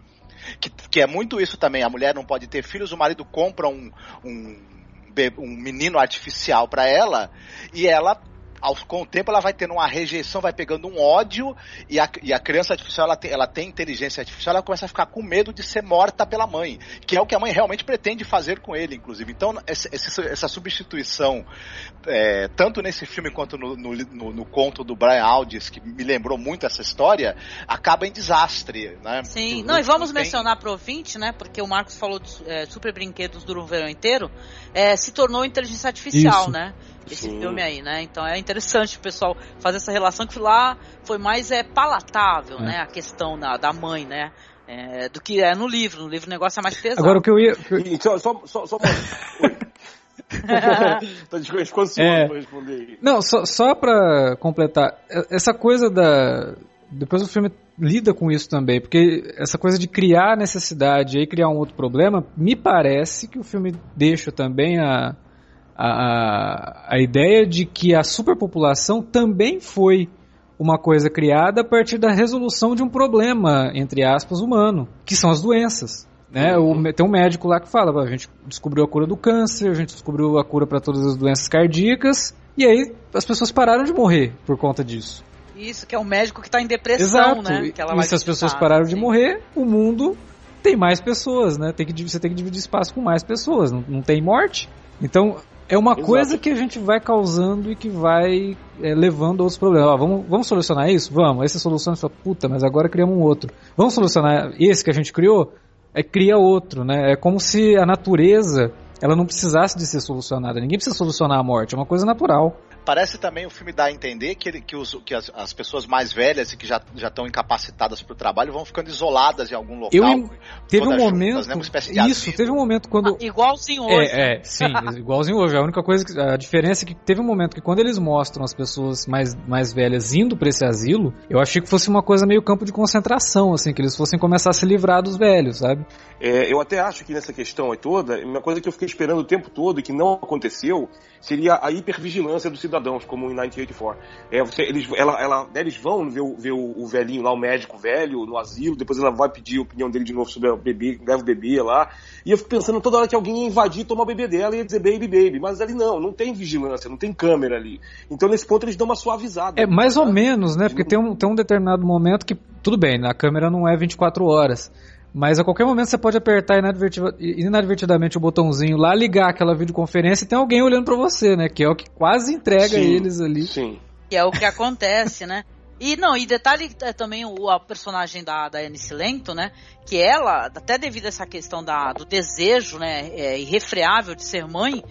que, que é muito isso também. A mulher não pode ter filhos, o marido compra um, um, um menino artificial para ela e ela. Ao, com o tempo ela vai tendo uma rejeição, vai pegando um ódio e a, e a criança artificial ela tem, ela tem inteligência artificial, ela começa a ficar com medo de ser morta pela mãe, que é o que a mãe realmente pretende fazer com ele, inclusive. Então esse- essa substituição, é, tanto nesse filme quanto no, no, no- no conto do Brian Aldiss, que me lembrou muito essa história, acaba em desastre, né? Sim, Não- não, e vamos tem- mencionar pro ouvinte, né? Porque o Marcos falou de é, Super Brinquedos Duram o Verão Inteiro, é, se tornou inteligência artificial, Isso. né? Esse Sim. filme aí, né? Então é interessante o pessoal fazer essa relação que lá foi mais é, palatável, É. né? A questão da, da mãe, né? É, do que é no livro. No livro o negócio é mais pesado. Agora o que eu ia. que eu- E só, só, só, só. Tô É. pra responder. Não, só, só pra completar, essa coisa da. Depois o filme lida com isso também, porque essa coisa de criar necessidade e aí criar um outro problema, me parece que o filme deixa também a, a, a, ideia de que a superpopulação também foi uma coisa criada a partir da resolução de um problema, entre aspas, humano, que são as doenças. Né? O, tem um médico lá que fala, a gente descobriu a cura do câncer, a gente descobriu a cura para todas as doenças cardíacas, e aí as pessoas pararam de morrer por conta disso. Isso, que é um médico que tá em depressão, Exato. né? Que e se as pessoas pararam de sim. morrer, o mundo tem mais pessoas, né? Tem que, você tem que dividir espaço com mais pessoas, não, não tem morte. Então, é uma Exato. coisa que a gente vai causando e que vai é, levando a outros problemas. Ó, vamos, vamos solucionar isso? Vamos. Aí você soluciona e fala, puta, mas agora criamos um outro. Vamos solucionar esse que a gente criou? É cria outro, né? É como se a natureza ela não precisasse de ser solucionada. Ninguém precisa solucionar a morte, é uma coisa natural. Parece também o filme dá a entender que, ele- que, os- que as, as pessoas mais velhas e que já já estão incapacitadas para o trabalho vão ficando isoladas em algum local. Eu Teve um todas juntas, momento. né? Uma espécie de Isso, asilo. teve um momento quando. Ah, igualzinho hoje. É, é, sim, igualzinho hoje. A única coisa, que, a diferença é que teve um momento que quando eles mostram as pessoas mais, mais velhas indo pra esse asilo, eu achei que fosse uma coisa meio campo de concentração, assim, que eles fossem começar a se livrar dos velhos, sabe? É, eu até acho que nessa questão aí toda, uma coisa que eu fiquei esperando o tempo todo e que não aconteceu, seria a hipervigilância do cidadãos, como em 1984. É, você, eles, ela, ela, né, eles vão ver, o, ver o, o velhinho lá, o médico velho, no asilo, depois ela vai pedir a opinião dele de novo sobre o bebê, leva o bebê lá. E eu fico pensando toda hora que alguém ia invadir, tomar o bebê dela e ia dizer baby, baby. Mas ali não, não tem vigilância, não tem câmera ali. Então nesse ponto eles dão uma suavizada. É mais ou né? menos, né? Porque tem um, tem um determinado momento que, tudo bem, na câmera não é 24 horas. Mas a qualquer momento você pode apertar inadvertida- inadvertidamente o botãozinho lá, ligar aquela videoconferência e tem alguém olhando pra você, né? Que é o que quase entrega Sim, eles ali. Sim. Que é o que acontece, né? E não, e detalhe é também o a personagem da, da Anne Lento, né? Que ela, até devido a essa questão da, do desejo, né, é, irrefreável de ser mãe,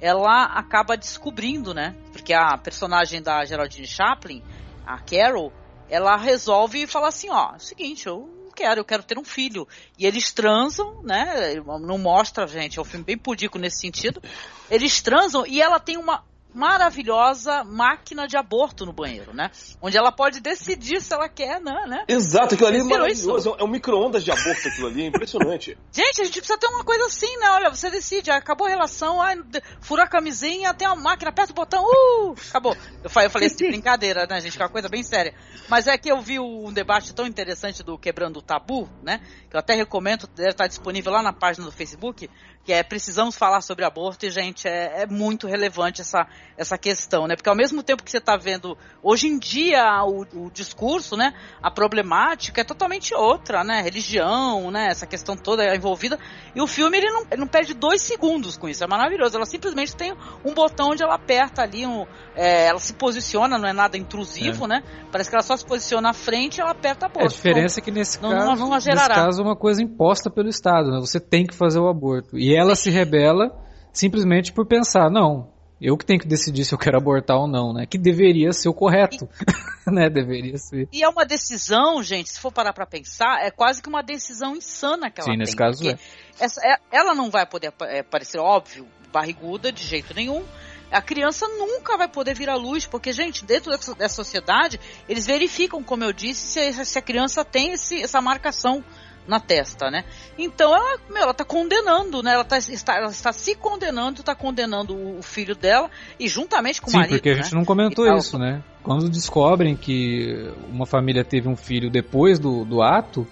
ela acaba descobrindo, né? Porque a personagem da Geraldine Chaplin, a Carol, ela resolve falar assim, ó, é o seguinte, eu quero, eu quero ter um filho. E eles transam, né? Não mostra, gente, é um filme bem pudico nesse sentido. Eles transam e ela tem uma maravilhosa máquina de aborto no banheiro, né? Onde ela pode decidir se ela quer, né? né? Exato, aquilo ali é maravilhoso. É um micro-ondas de aborto aquilo ali, é impressionante. Gente, a gente precisa ter uma coisa assim, né? Olha, você decide, acabou a relação, ai, fura a camisinha, tem uma máquina, aperta o botão, uh, acabou. Eu falei, eu falei isso de brincadeira, né, gente? Que é uma coisa bem séria. Mas é que eu vi um debate tão interessante do Quebrando o Tabu, né? Que eu até recomendo, deve estar disponível lá na página do Facebook, que é Precisamos Falar sobre Aborto, e, gente, é, é muito relevante essa, essa questão, né? Porque ao mesmo tempo que você está vendo, hoje em dia, o, o discurso, né? A problemática é totalmente outra, né? Religião, né? Essa questão toda é envolvida. E o filme, ele não, ele não perde dois segundos com isso, é maravilhoso. Ela simplesmente tem um botão onde ela aperta ali, um, é, ela se posiciona, não é nada intrusivo, né? Parece que ela só se posiciona à frente e ela aperta a É, bolsa. a diferença é que nesse não- caso, não- não nesse caso é uma coisa imposta pelo Estado, né? Você tem que fazer o aborto. E ela se rebela simplesmente por pensar, não, eu que tenho que decidir se eu quero abortar ou não, né? Que deveria ser o correto, né? Deveria ser. E é uma decisão, gente, se for parar pra pensar, é quase que uma decisão insana que ela Sim, tem. nesse caso porque essa- é- ela não vai poder é, parecer, óbvio, barriguda de jeito nenhum. A criança nunca vai poder vir à luz, porque, gente, dentro dessa, dessa sociedade, eles verificam, como eu disse, se, a- se a criança tem esse- essa marcação na testa, né? Então ela, meu, ela tá condenando, né? Ela, tá, está, ela está se condenando, está condenando o, filho dela e juntamente com Sim, o marido. porque a né? gente não comentou tal. isso, né? Quando descobrem que uma família teve um filho depois do, do ato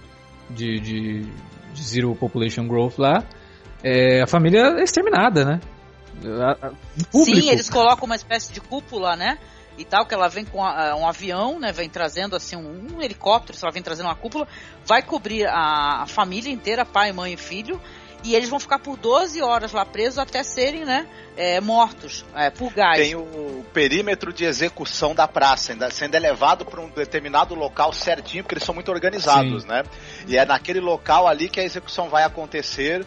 de, de, de Zero Population Growth lá, é, a família é exterminada, né? Sim, eles colocam uma espécie de cúpula, né? E tal, que ela vem com a- um avião, né? Vem trazendo assim um, um helicóptero, ela vem trazendo uma cúpula, vai cobrir a, a família inteira, pai, mãe e filho, e eles vão ficar por 12 horas lá presos até serem, né? é, mortos é, por gás. Tem o perímetro de execução da praça, ainda sendo elevado para um determinado local certinho, porque eles são muito organizados, Sim. né? E é naquele local ali que a execução vai acontecer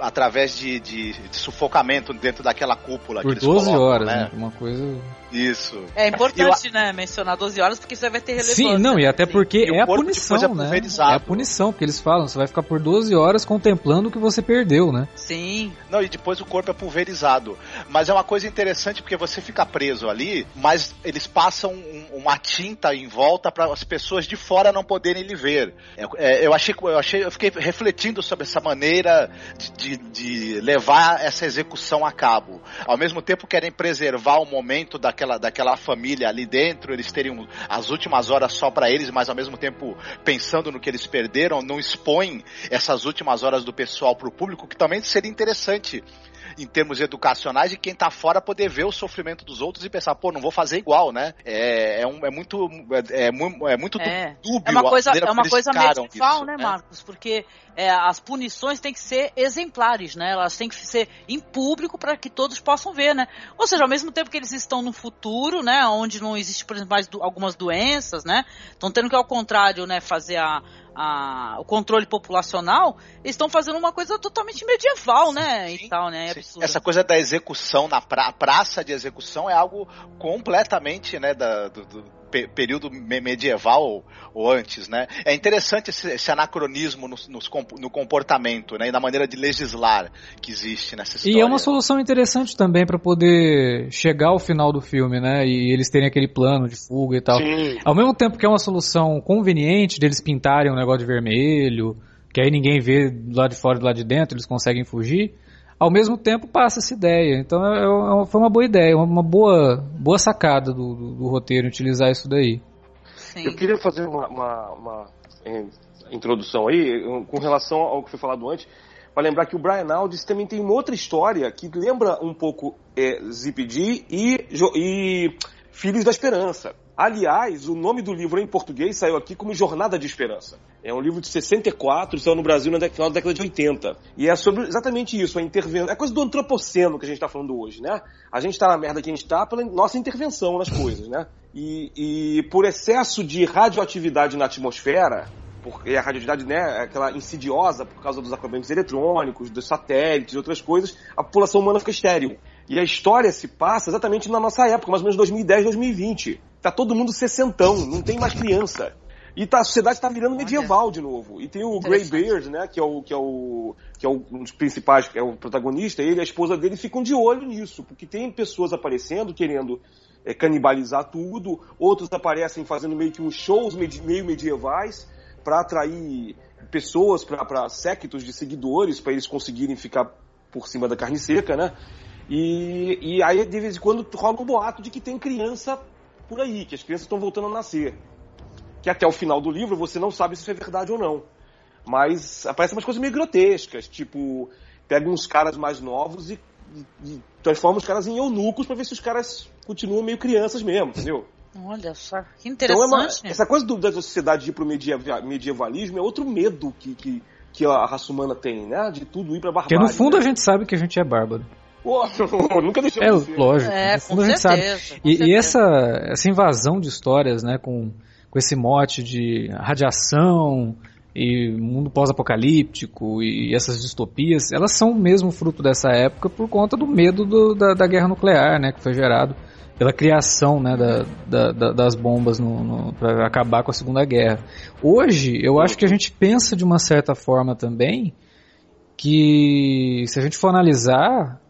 através de, de- de sufocamento dentro daquela cúpula. Por que eles 12 colocam, horas, né? né? Uma coisa. Isso. É importante, né, mencionar 12 horas, porque isso vai ter relevância. Sim, não, e até Sim. porque E o é a corpo punição, depois é né? pulverizado. É a punição, porque eles falam, você vai ficar por 12 horas contemplando o que você perdeu, né? Sim. Não, e depois o corpo é pulverizado. Mas é uma coisa interessante porque você fica preso ali, mas eles passam um- uma tinta em volta para as pessoas de fora não poderem lhe ver. É, é, eu achei, eu achei, eu fiquei refletindo sobre essa maneira de, de- de levar essa execução a cabo. Ao mesmo tempo querem preservar o momento daquela, daquela família ali dentro, eles terem as últimas horas só para eles, mas ao mesmo tempo pensando no que eles perderam, não expõem essas últimas horas do pessoal para o público, que também seria interessante em termos educacionais de quem tá fora poder ver o sofrimento dos outros e pensar, pô, não vou fazer igual, né? É, é, um- é muito é, é é muito É. dúbio É uma coisa, é uma coisa medieval, isso, né, Marcos? Porque é, as punições têm que ser exemplares, né? Elas têm que ser em público para que todos possam ver, né? Ou seja, ao mesmo tempo que eles estão no futuro, né, onde não existe, por exemplo, mais do- algumas doenças, né? Estão tendo que ao contrário, né, fazer a, a- o controle populacional, eles estão fazendo uma coisa totalmente medieval, né? E tal, né? É Sim. Essa coisa da execução na pra, praça de execução é algo completamente, né, da, do, do pe- período me- medieval ou, ou antes, né? É interessante esse, esse anacronismo nos comp- no, comportamento, né, e na maneira de legislar que existe nessa história. E é uma solução interessante também pra poder chegar ao final do filme, né? E eles terem aquele plano de fuga e tal. Sim. Ao mesmo tempo que é uma solução conveniente deles pintarem um negócio de vermelho, que aí ninguém vê do lado de fora e do lado de dentro, eles conseguem fugir. Ao mesmo tempo passa essa ideia. Então é, é uma- foi uma boa ideia, uma, uma boa, boa sacada do, do- do roteiro utilizar isso daí. Sim. Eu queria fazer uma, uma- uma, eh, introdução aí com relação ao que foi falado antes, para lembrar que o Brian Aldiss também tem uma outra história que lembra um pouco é, ZPD e, e Filhos da Esperança. Aliás, o nome do livro em português saiu aqui como Jornada de Esperança. É um livro de 64, saiu no Brasil no final da década de 80. E é sobre exatamente isso, a intervenção. É coisa do antropoceno que a gente está falando hoje, né? A gente está na merda que a gente está pela nossa intervenção nas coisas, né? E, e por excesso de radioatividade na atmosfera, porque a radioatividade né, é aquela insidiosa por causa dos acopamentos eletrônicos, dos satélites outras coisas, a população humana fica estéril. E a história se passa exatamente na nossa época, mais ou menos 2010, 2020. Tá todo mundo sessentão, não tem mais criança. E tá, a sociedade está virando medieval de novo. E tem o Grey Beard, né, que é o que é o que é o- um dos principais, que é o protagonista, ele e a esposa dele ficam de olho nisso, porque tem pessoas aparecendo querendo é, canibalizar tudo, outros aparecem fazendo meio que uns shows medi- meio medievais para atrair pessoas, para séquitos de seguidores, para eles conseguirem ficar por cima da carne seca, né? E, e aí, de vez em quando, rola um boato de que tem criança por aí, que as crianças estão voltando a nascer. Que até o final do livro você não sabe se isso é verdade ou não. Mas aparecem umas coisas meio grotescas, tipo, pega uns caras mais novos e, e- e transforma os caras em eunucos para ver se os caras continuam meio crianças mesmo, entendeu? Olha só, que Então é uma- interessante. essa coisa do- da sociedade ir pro medieva- medievalismo é outro medo que, que, que a raça humana tem, né? De tudo ir pra barbárie. Porque no fundo né? a gente sabe que a gente é bárbaro. Pô, nunca deixou É, de ser. lógico. É, no fundo com a gente certeza, sabe. com E, e essa, essa invasão de histórias, né, com, com esse mote de radiação e mundo pós-apocalíptico e essas distopias, elas são mesmo fruto dessa época por conta do medo do- da, da guerra nuclear, né, que foi gerado pela criação né, da, da- da- das bombas para acabar com a Segunda Guerra. Hoje, eu acho que a gente pensa de uma certa forma também que, se a gente for analisar,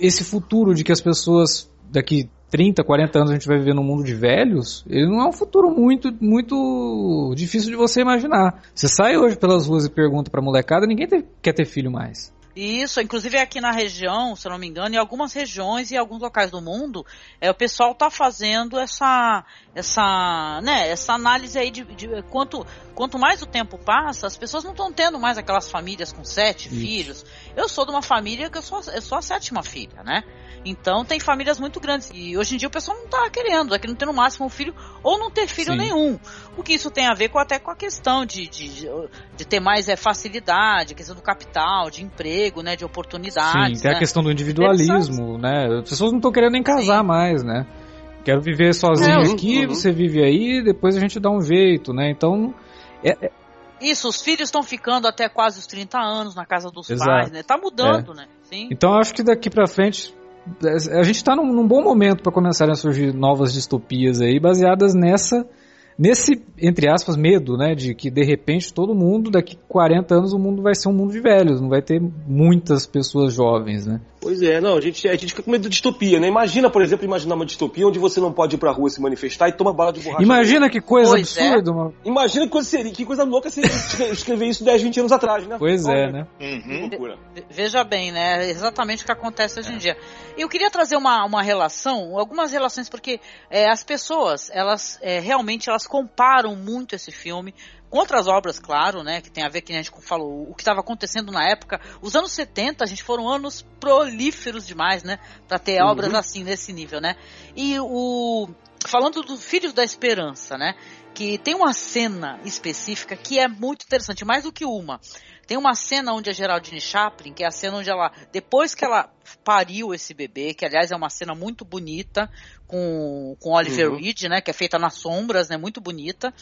esse futuro de que as pessoas daqui 30, 40 anos a gente vai viver num mundo de velhos, ele não é um futuro muito muito difícil de você imaginar. Você sai hoje pelas ruas e pergunta pra molecada, ninguém te- quer ter filho mais. Isso, inclusive aqui na região, se eu não me engano, em algumas regiões e alguns locais do mundo, é, o pessoal está fazendo essa, essa, né, essa análise aí de, de quanto, quanto mais o tempo passa, as pessoas não estão tendo mais aquelas famílias com sete Isso. filhos. Eu sou de uma família que eu sou, eu sou a sétima filha, né? Então tem famílias muito grandes. E hoje em dia o pessoal não tá querendo, é que não ter no máximo um filho ou não ter filho Sim. nenhum. O que isso tem a ver com até com a questão de, de, de ter mais é, facilidade, questão do capital, de emprego, né? De oportunidades. Sim, tem né? a questão do individualismo, né? As pessoas não estão querendo nem casar mais, né? Quero viver sozinho Uhum, aqui, uhum. você vive aí, depois a gente dá um jeito, né? Então, é- é- Isso, os filhos estão ficando até quase os 30 anos na casa dos Exato. pais, né? Tá mudando, né? Sim. então eu acho que daqui pra frente a gente tá num, num bom momento para começarem a surgir novas distopias aí, baseadas nessa nesse entre aspas medo, né, de que de repente todo mundo daqui 40 anos o mundo vai ser um mundo de velhos, não vai ter muitas pessoas jovens, né? Pois é, não, a gente, a gente fica com medo de distopia, né? Imagina, por exemplo, imaginar uma distopia onde você não pode ir pra rua se manifestar e toma bala de borracha. Imagina que coisa Pois é. absurda, uma- Imagina que coisa, seria, que coisa louca seria escrever isso 10, 20 anos atrás, né? Pois é, Olha, né? Que Uhum. loucura. Ve- Veja bem, né? É exatamente o que acontece hoje em dia. Eu queria trazer uma, uma relação, algumas relações, porque é, as pessoas, elas é, realmente elas comparam muito esse filme com outras obras, claro, né? Que tem a ver, que a gente falou, o que estava acontecendo na época. Os anos 70, a gente foram anos prolíferos demais, né? Para ter Uhum. obras assim, nesse nível, né? E o. Falando do Filhos da Esperança, né? Que tem uma cena específica que é muito interessante, mais do que uma. Tem uma cena onde a Geraldine Chaplin, que é a cena onde ela, depois que ela pariu esse bebê, que aliás é uma cena muito bonita, com, com Oliver Uhum. Reed, né, que é feita nas sombras, né, muito bonita.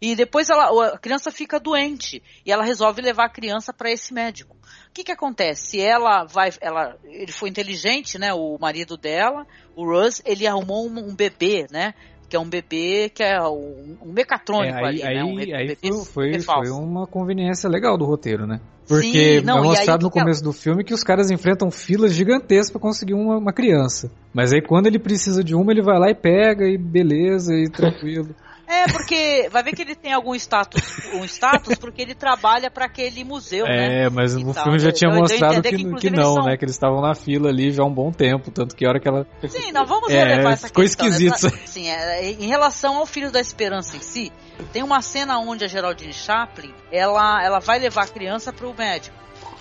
E depois ela, a criança fica doente e ela resolve levar a criança para esse médico. O que que acontece? Ela vai, ela, ele foi inteligente, né, o marido dela, o Russ, ele arrumou um, um bebê, né, que é um bebê que é um, um mecatrônico É, aí ali, né, um aí, aí foi, foi, foi uma conveniência legal do roteiro, né? Porque Sim, não, é aí mostrado o no que que começo do filme que os caras enfrentam filas gigantescas pra conseguir uma, uma criança. Mas aí quando ele precisa de uma, ele vai lá e pega e beleza e tranquilo. É, porque vai ver que ele tem algum status, um status porque ele trabalha para aquele museu, né? É, mas E no tal. filme já Eu- tinha eu mostrado entender que, que, que, inclusive, não, são- né? Que eles estavam na fila ali já há um bom tempo, tanto que a hora que ela. Sim, não, vamos É, relevar essa ficou questão. esquisito Essa- isso aí. sim, é, em relação ao Filho da Esperança em si, tem uma cena onde a Geraldine Chaplin, ela, ela vai levar a criança para o médico.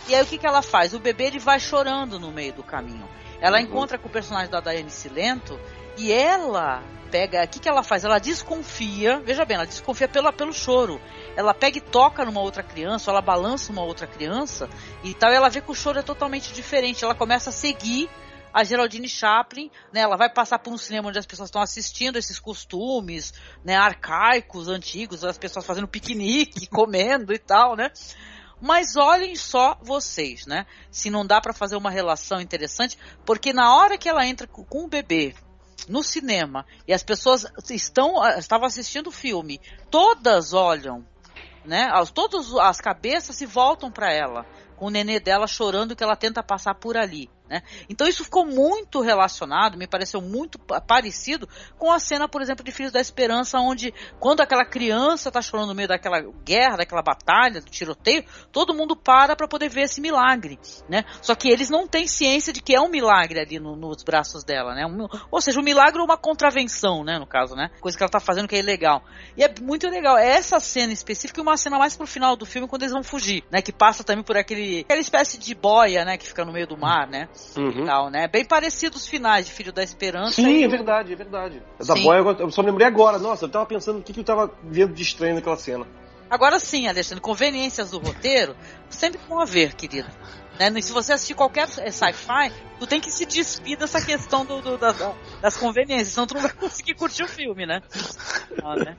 E aí o que, que ela faz? O bebê ele vai chorando no meio do caminho. Ela encontra com o personagem da Daiane Silento e ela pega. O que, que ela faz? Ela desconfia, veja bem, ela desconfia pela, pelo choro. Ela pega e toca numa outra criança, ou ela balança uma outra criança e tal, e ela vê que o choro é totalmente diferente. Ela começa a seguir a Geraldine Chaplin, né, ela vai passar por um cinema onde as pessoas estão assistindo esses costumes, né, arcaicos, antigos, as pessoas fazendo piquenique, comendo e tal, né? Mas olhem só vocês, né? Se não dá para fazer uma relação interessante, porque na hora que ela entra com o bebê no cinema e as pessoas estão estavam assistindo o filme, todas olham, né? As, todas as cabeças se voltam para ela, com o nenê dela chorando que ela tenta passar por ali. Né? Então isso ficou muito relacionado, me pareceu muito pa- parecido com a cena, por exemplo, de Filhos da Esperança, onde quando aquela criança está chorando no meio daquela guerra, daquela batalha, do tiroteio, todo mundo para para poder ver esse milagre, né? Só que eles não têm ciência de que é um milagre ali no- nos braços dela, né? Um- ou seja, um milagre ou uma contravenção, né? No caso, né? Coisa que ela tá fazendo que é ilegal. E é muito legal. Essa cena específica e uma cena mais pro final do filme quando eles vão fugir, né? Que passa também por aquele aquela espécie de boia, né? Que fica no meio do mar, né? Uhum. E tal, né? Bem parecido os finais de Filho da Esperança. Sim, e é verdade, é verdade. Da Sim. boia, eu- só lembrei agora. Nossa, eu tava pensando o que, que eu tava vendo de estranho naquela cena. Agora sim, Alexandre, conveniências do roteiro sempre vão haver, querido. Né? E Se você assistir qualquer eh, sci-fi, tu tem que se despir dessa questão do, do- da- da- das conveniências, senão tu não vai conseguir curtir o filme, né? Ah, né?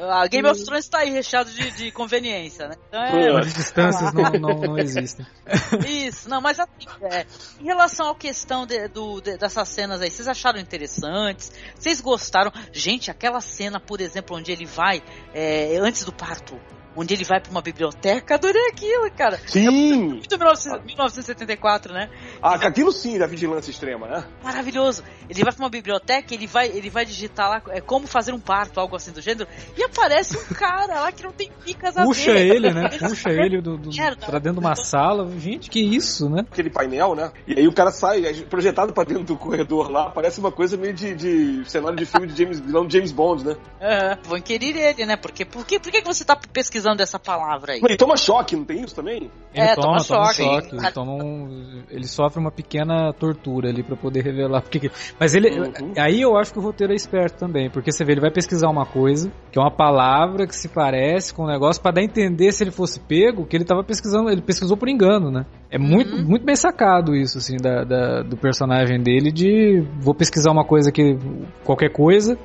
A Game of Thrones tá aí recheado de, de conveniência, né? Então é, As distâncias não, não, não existem. Isso, não, mas assim, é, em relação à questão de- do, de- dessas cenas aí, vocês acharam interessantes? Vocês gostaram? Gente, aquela cena, por exemplo, onde ele vai, é, antes do parto, onde ele vai pra uma biblioteca, adorei aquilo, cara. Sim! Muito 1900 1974, né? Ah, aquilo sim da vigilância extrema, né? Maravilhoso. Ele vai pra uma biblioteca, ele vai, ele vai digitar lá é, como fazer um parto, algo assim do gênero, e aparece um cara lá que não tem picas a Puxa ver. ele, né? Puxa ele do, do, pra dentro de uma sala. Gente, que isso, né? Aquele painel, né? E aí o cara sai, é projetado pra dentro do corredor lá, parece uma coisa meio de, de cenário de filme de James, James Bond, né? É, vou inquirir ele, né? Porque, por, que, por que você tá pesquisando essa palavra aí? Ele toma choque, não tem isso também? Ele É, toma, toma toma choque. choque. Ele, toma um- ele sofre uma pequena tortura ali pra poder revelar. Porque, que- mas ele. Uhum. Aí eu acho que o roteiro é esperto também. Porque você vê, ele vai pesquisar uma coisa, que é uma palavra que se parece com um negócio, pra dar a entender se ele fosse pego, que ele tava pesquisando. Ele pesquisou por engano, né? É muito, Uhum. muito bem sacado isso, assim, da, da- do personagem dele de vou pesquisar uma coisa que. qualquer coisa.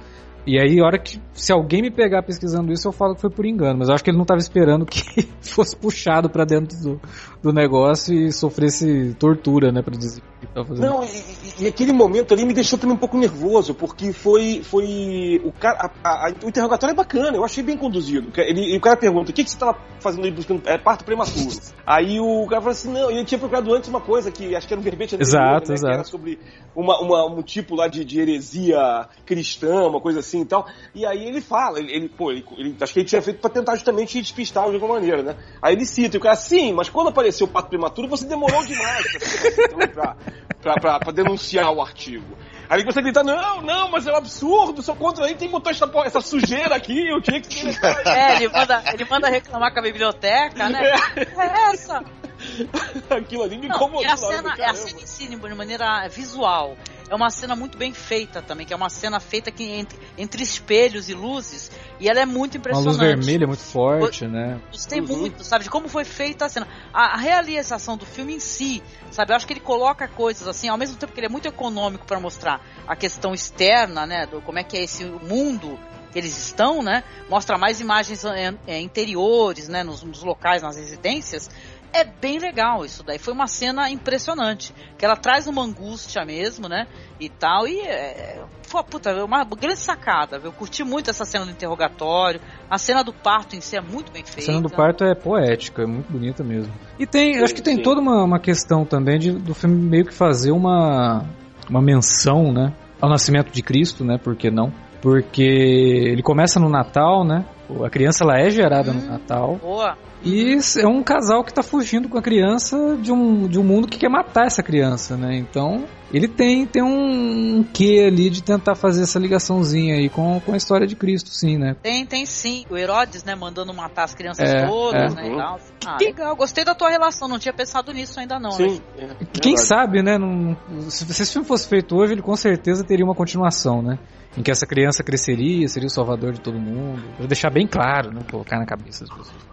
E aí, a hora que. Se alguém me pegar pesquisando isso, eu falo que foi por engano. Mas eu acho que ele não estava esperando que fosse puxado pra dentro do, do negócio e sofresse tortura, né? Pra dizer que tava fazendo. Não, e, e- aquele momento ali me deixou também um pouco nervoso, porque foi. foi o, cara, a- a- o interrogatório é bacana, eu achei bem conduzido. Ele, e o cara pergunta: o que, que você estava fazendo aí buscando é, parto prematuro? aí o cara fala assim: não, ele tinha procurado antes uma coisa que acho que era um verbete anterior, Exato, né, exato. Que era sobre uma, uma- um tipo lá de, de heresia cristã, uma coisa assim e tal. E aí ele fala, ele, ele- pô, ele, ele- acho que ele tinha feito pra tentar justamente despistar de alguma maneira, né? Aí ele cita, e o cara, sim, mas quando apareceu o parto prematuro, você demorou demais pra, pra, pra, pra- pra denunciar o artigo. Aí você grita, não, não, mas é um absurdo, sou contra aí, tem que botar essa, essa sujeira aqui, eu tinha que É, ele manda, ele manda reclamar com a biblioteca, né? É essa. Aquilo ali me incomodou. a cena, falei, a cena em si, de maneira visual, é uma cena muito bem feita também, que é uma cena feita que entre, entre espelhos e luzes, e ela é muito Uma impressionante. luz vermelha muito forte, né? Gostei Uhum. muito, sabe, de como foi feita a cena. A, a realização do filme em si, sabe, eu acho que ele coloca coisas assim, ao mesmo tempo que ele é muito econômico para mostrar a questão externa, né, do como é que é esse mundo que eles estão, né, mostra mais imagens é, é, interiores, né, nos, nos locais, nas residências. É bem legal isso daí. Foi uma cena impressionante. Que ela traz uma angústia mesmo, né? E tal. E é. Pô, puta, é uma grande sacada. viu? Eu curti muito essa cena do interrogatório. A cena do parto em si é muito bem A feita. cena do parto é poética, é muito bonita mesmo. E tem, Sim, acho que tem sim. toda uma, uma questão também de, do filme meio que fazer uma, uma menção, né? Ao nascimento de Cristo, né? Por que não? porque ele começa no Natal, né? A criança ela é gerada no Hum. Natal. Boa. E é um casal que tá fugindo com a criança de um, de um mundo que quer matar essa criança, né? Então, ele tem, tem um quê ali de tentar fazer essa ligaçãozinha aí com, com a história de Cristo, sim, né? Tem, tem sim. O Herodes, né, mandando matar as crianças É, todas, é. né, e Uhum. tal. Ah, legal. Gostei da tua relação. Não tinha pensado nisso ainda não, né? Sim. é, E quem sabe, né? não- se, se esse filme fosse feito hoje, ele com certeza teria uma continuação, né? Em que essa criança cresceria, seria o salvador de todo mundo. Pra deixar bem claro, não colocar na cabeça das pessoas.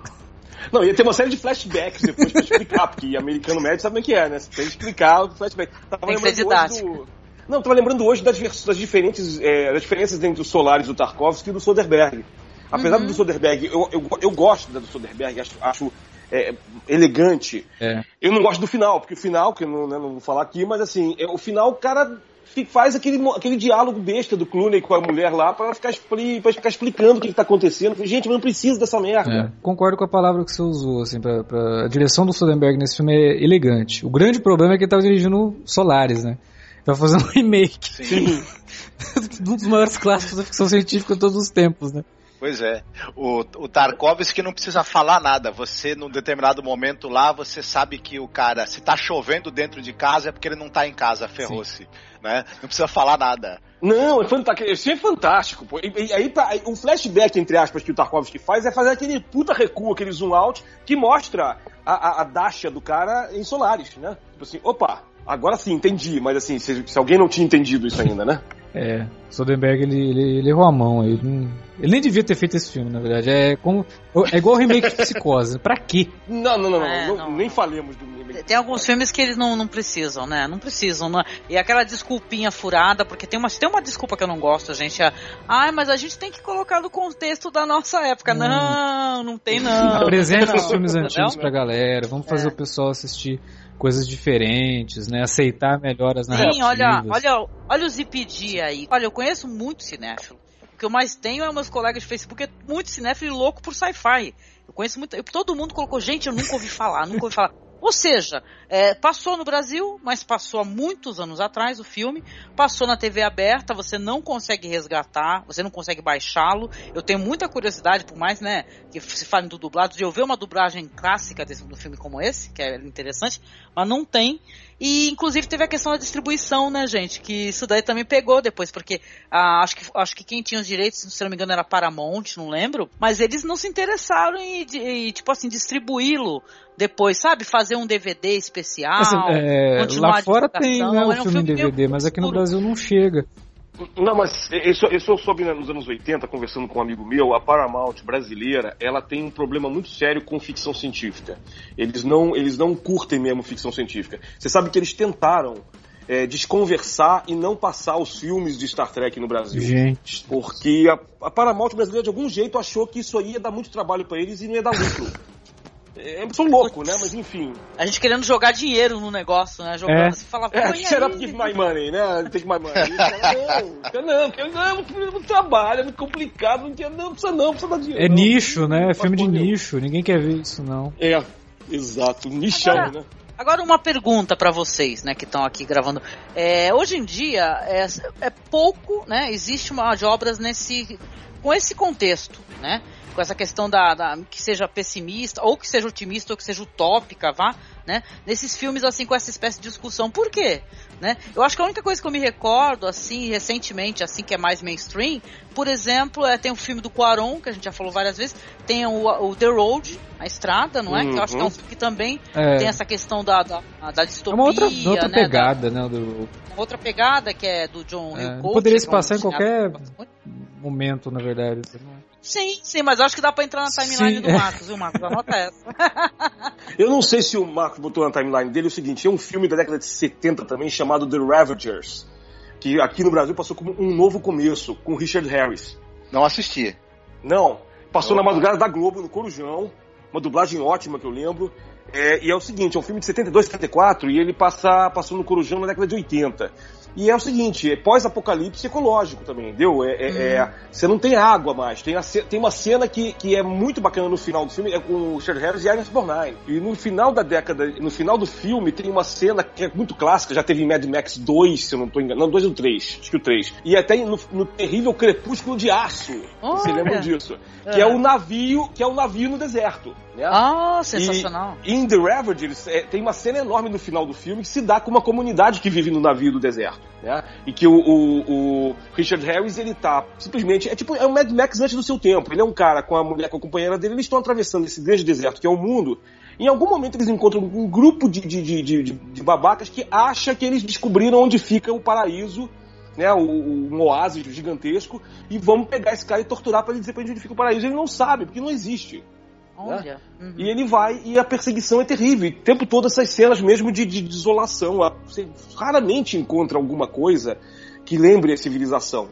Não, ia ter uma série de flashbacks depois pra explicar, porque americano médio sabe como é que é, né? Você tem que explicar o flashback. Tava Tem que ser hoje do- Não, tava lembrando hoje das, vers- das diferentes é, das diferenças entre os Solares do Tarkovsky e do Soderbergh. Apesar Uhum. do Soderbergh, eu, eu, eu gosto da do Soderbergh, acho, acho é, elegante. É. Eu não gosto do final, porque o final, que eu não, né, não vou falar aqui, mas assim, é, o final o cara faz aquele, aquele diálogo besta do Clooney com a mulher lá pra ficar, pra ficar explicando o que, que tá acontecendo. Gente, mas não precisa dessa merda. É, concordo com a palavra que você usou, assim, pra, pra- a direção do Soderbergh nesse filme é elegante. O grande problema é que ele tava dirigindo Solaris, né? Tava fazendo um remake Sim. um dos maiores clássicos da ficção científica de todos os tempos, né? Pois é. O, o Tarkovsky não precisa falar nada. Você, num determinado momento lá, você sabe que o cara, se tá chovendo dentro de casa, é porque ele não tá em casa, ferrou-se. Né? Não precisa falar nada. Não, é fantástico. Isso é fantástico. Pô. E, e aí, pra, o flashback, entre aspas, que o Tarkovsky faz é fazer aquele puta recuo, aquele zoom out, que mostra a, a, a Dasha do cara em Solaris, né? Tipo assim, opa, agora sim, entendi. Mas assim, se, se alguém não tinha entendido isso ainda, né? É, Soderbergh ele, ele, ele errou a mão aí. Ele, não- ele nem devia ter feito esse filme, na verdade. É, como, é igual o remake de Psicose. Pra quê? Não, não, não, não, É, não, não. nem falemos do Tem alguns filmes que eles não, não precisam, né? Não precisam. Não é? E aquela desculpinha furada, porque tem uma, tem uma desculpa que eu não gosto, gente. É, Ai, mas a gente tem que colocar no contexto da nossa época. Não, não tem não. Apresente não, os filmes antigos pra galera. Vamos fazer É. o pessoal assistir coisas diferentes, né? Aceitar melhor as narrativas. Sim, olha, olha, olha os IPD aí. Olha, eu conheço muito cinéfilo. O que eu mais tenho é meus colegas de Facebook, é muito cinéfilo e louco por sci-fi. Eu conheço muito. eu- todo mundo colocou, gente, eu nunca ouvi falar, nunca ouvi falar. Ou seja, é, passou no Brasil, mas passou há muitos anos atrás o filme, passou na TV aberta, você não consegue resgatar, você não consegue baixá-lo. Eu tenho muita curiosidade, por mais né, que se fale do dublado, de eu ver uma dublagem clássica desse do filme como esse, que é interessante, mas não tem. E inclusive teve a questão da distribuição, né, gente? Que isso daí também pegou depois, porque ah, acho, que, acho que quem tinha os direitos, se não me engano, era Paramount, não lembro. Mas eles não se interessaram em, em, tipo assim, distribuí-lo depois, sabe? Fazer um DVD especial. Essa, é, lá fora tem né, o filme em meio DVD, mas aqui no. Brasil não chega. Não, mas isso, isso eu soube nos anos 80, conversando com um amigo meu, a Paramount brasileira, ela tem um problema muito sério com ficção científica. Eles não, eles não curtem mesmo ficção científica. Você sabe que eles tentaram é, desconversar e não passar os filmes de Star Trek no Brasil. Gente. Porque a, a Paramount brasileira, de algum jeito, achou que isso aí ia dar muito trabalho pra eles e não ia dar lucro. É, são loucos, né? Mas enfim. A gente querendo jogar dinheiro no negócio, né? Jogando É. assim, fala, É, põe será aí. porque my money, né? Take my money. Fala, não, não, porque não, é muito, muito trabalho, é muito complicado, não, não precisa não, precisa dar dinheiro. É não. nicho, né? É Não filme de nicho. Ninguém quer ver isso, não. É, exato, nichão, Agora- né? Agora uma pergunta pra vocês, né, que estão aqui gravando. É, hoje em dia é, é pouco, né? Existe uma de obras nesse com esse contexto, né? Com essa questão da, da- que seja pessimista ou que seja otimista ou que seja utópica, vá, né? Nesses filmes assim com essa espécie de discussão. Por quê? Né? Eu acho que a única coisa que eu me recordo assim recentemente, assim que é mais mainstream, por exemplo, é, tem o filme do Quaron que a gente já falou várias vezes, tem o, o The Road, a estrada, não é? Que eu acho que é um filme que também É, tem essa questão da, da, da é distopia, uma outra, outra né, pegada, né? Do da- outra pegada que é do John É, Hill poderia se é um passar em qualquer- momento, na verdade. Sim, sim, mas acho que dá pra entrar na timeline Sim, do. Marcos, viu, Marcos? Anota essa. Eu não sei se o Marcos botou na timeline dele o seguinte, é um filme da década de 70 também chamado The Ravagers, que aqui no Brasil passou como um novo começo, com Richard Harris. Não assisti. Não, passou Opa. na madrugada da Globo, no Corujão, uma dublagem ótima que eu lembro. É, e é o seguinte, é um filme de 72, 74 e ele passa, passou no Corujão na década de 80. E é o seguinte, é pós-apocalipse ecológico também, entendeu? É, é- é- você não tem água mais. Tem, a tem uma cena que, que é muito bacana no final do filme, é com o Richard Harris e Ernest Borgnine. E no final da década, no final do filme, tem uma cena que é muito clássica, já teve em Mad Max 2, se eu não tô enganado. Não, 2 ou 3, acho que o 3. E até no, no terrível Crepúsculo de Aço. Você lembra disso? Que é o navio, que é o navio no deserto. Né? Ah, sensacional. E em The Ravagers é, tem uma cena enorme no final do filme que se dá com uma comunidade que vive no navio do deserto, né? E que o, o- o Richard Harris ele tá simplesmente é tipo é um Mad Max antes do seu tempo. Ele é um cara com a mulher com a companheira dele, eles estão atravessando esse grande deserto que é o mundo. Em algum momento eles encontram um grupo de, de, de, de, de- babacas que acha que eles descobriram onde fica o paraíso. Né, o- um oásis gigantesco, e vamos pegar esse cara e torturar para ele dizer pra gente onde fica o paraíso. Ele não sabe, porque não existe. Olha. Uhum. E ele vai e a perseguição é terrível. E o tempo todo essas cenas mesmo de, de desolação. Você raramente encontra alguma coisa que lembre a civilização.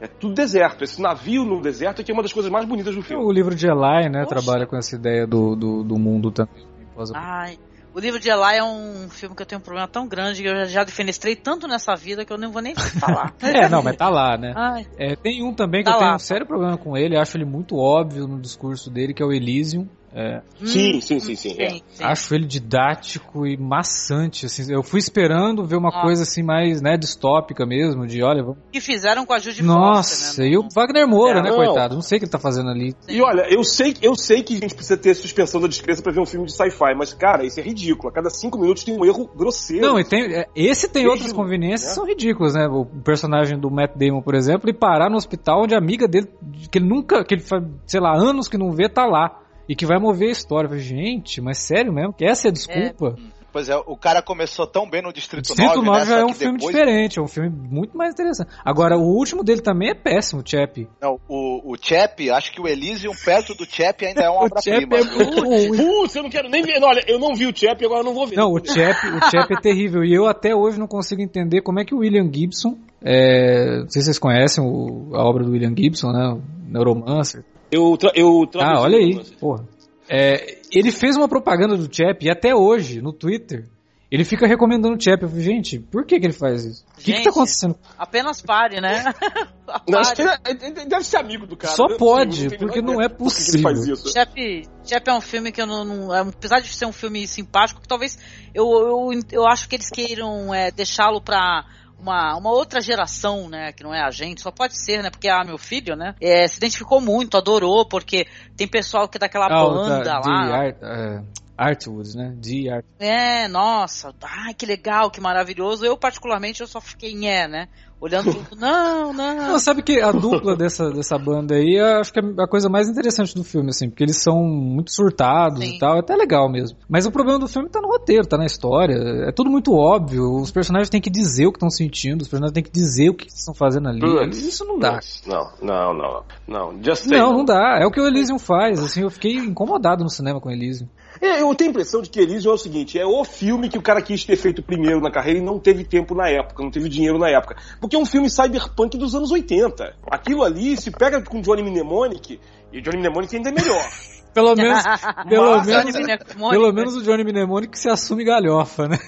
É tudo deserto. Esse navio no deserto é que é uma das coisas mais bonitas do filme. O livro de Eli, né, Poxa. trabalha com essa ideia do, do, do mundo também. Ai, o livro de Eli é um filme que eu tenho um problema tão grande que eu já, defenestrei tanto nessa vida que eu não vou nem falar. É, não, mas tá lá, né? É, tem um também que Tá eu tenho lá. um sério problema com ele, acho ele muito óbvio no discurso dele, que é o Elysium. É, Sim, sim, sim, sim. é. Hum, sim, sim. Acho ele didático e maçante, assim. Eu fui esperando ver uma Nossa. coisa assim mais, né, distópica mesmo, de olha, vamos... que fizeram com a Judy Nossa, Foster, né? e o Wagner Moura, É, né, não. coitado? Não sei o que ele tá fazendo ali. E olha, eu sei, eu sei que a gente precisa ter suspensão da descrença pra ver um filme de sci-fi, mas, cara, isso é ridículo. A cada cinco minutos tem um erro grosseiro. Não, e tem, é, esse tem Mesmo, outras conveniências que né? são ridículas, né? O personagem do Matt Damon, por exemplo, ele parar no hospital onde a amiga dele, que ele nunca, que ele faz, sei lá, anos que não vê, tá lá. E que vai mover a história. Falei, gente, mas sério mesmo? Que essa é a desculpa? Pois é, o cara começou tão bem no Distrito, Distrito 9, 9 né, já é um filme depois- diferente, é um filme muito mais interessante. Agora, o último dele também é péssimo, o Chap. Não, o, o Chap, acho que o Elysium perto do Chap ainda é uma O Chap obra-prima. é. Putz, eu não quero nem ver. Olha, eu não vi o Chap e agora eu não vou ver. Não, o Chap, o Chap é terrível. E eu até hoje não consigo entender como é que o William Gibson, é, não sei se vocês conhecem o- a obra do William Gibson, né? O Neuromancer. Eu, tra eu Ah, olha aí, porra. É, ele fez uma propaganda do Chap e até hoje, no Twitter, ele fica recomendando o Chap. Eu falei, gente, por que, que ele faz isso? O que, que tá acontecendo? Apenas pare, né? Não, acho Pare. que ele- deve ser amigo do cara. Só não pode, a porque não é possível. isso. Chap, Chap é um filme que eu não, não- é, apesar de ser um filme simpático, que talvez eu, eu, eu acho que eles queiram é, deixá-lo pra uma, uma outra geração, né, que não é a gente, só pode ser, né, porque ah, meu filho, né, é, se identificou muito, adorou, porque tem pessoal que é daquela Ah, o banda da- lá, Art, é, Artwoods, né? De Art. é, nossa, ai, que legal, que maravilhoso, eu particularmente, eu só fiquei, nhé, né, olhando tudo, não, não, Não, sabe que a dupla dessa, dessa banda aí, eu acho que é a coisa mais interessante do filme, assim, porque eles são muito surtados Sim. e tal, é até legal mesmo. Mas o problema do filme tá no roteiro, tá na história, é tudo muito óbvio, os personagens têm que dizer o que estão sentindo, os personagens têm que dizer o que estão fazendo ali, isso não dá. Não, não, não. Não, just say Não, não dá, é o que o Elysium faz, assim, eu fiquei incomodado no cinema com o Elysium. É, eu tenho a impressão de que Elysium é o seguinte, é o filme que o cara quis ter feito primeiro na carreira e não teve tempo na época, não teve dinheiro na época. Porque é um filme cyberpunk dos anos 80. Aquilo ali se pega com Johnny Mnemonic, e Johnny Mnemonic ainda é melhor. Pelo menos, pelo Mas- menos, pelo menos o Johnny Mnemonic se assume galhofa, né?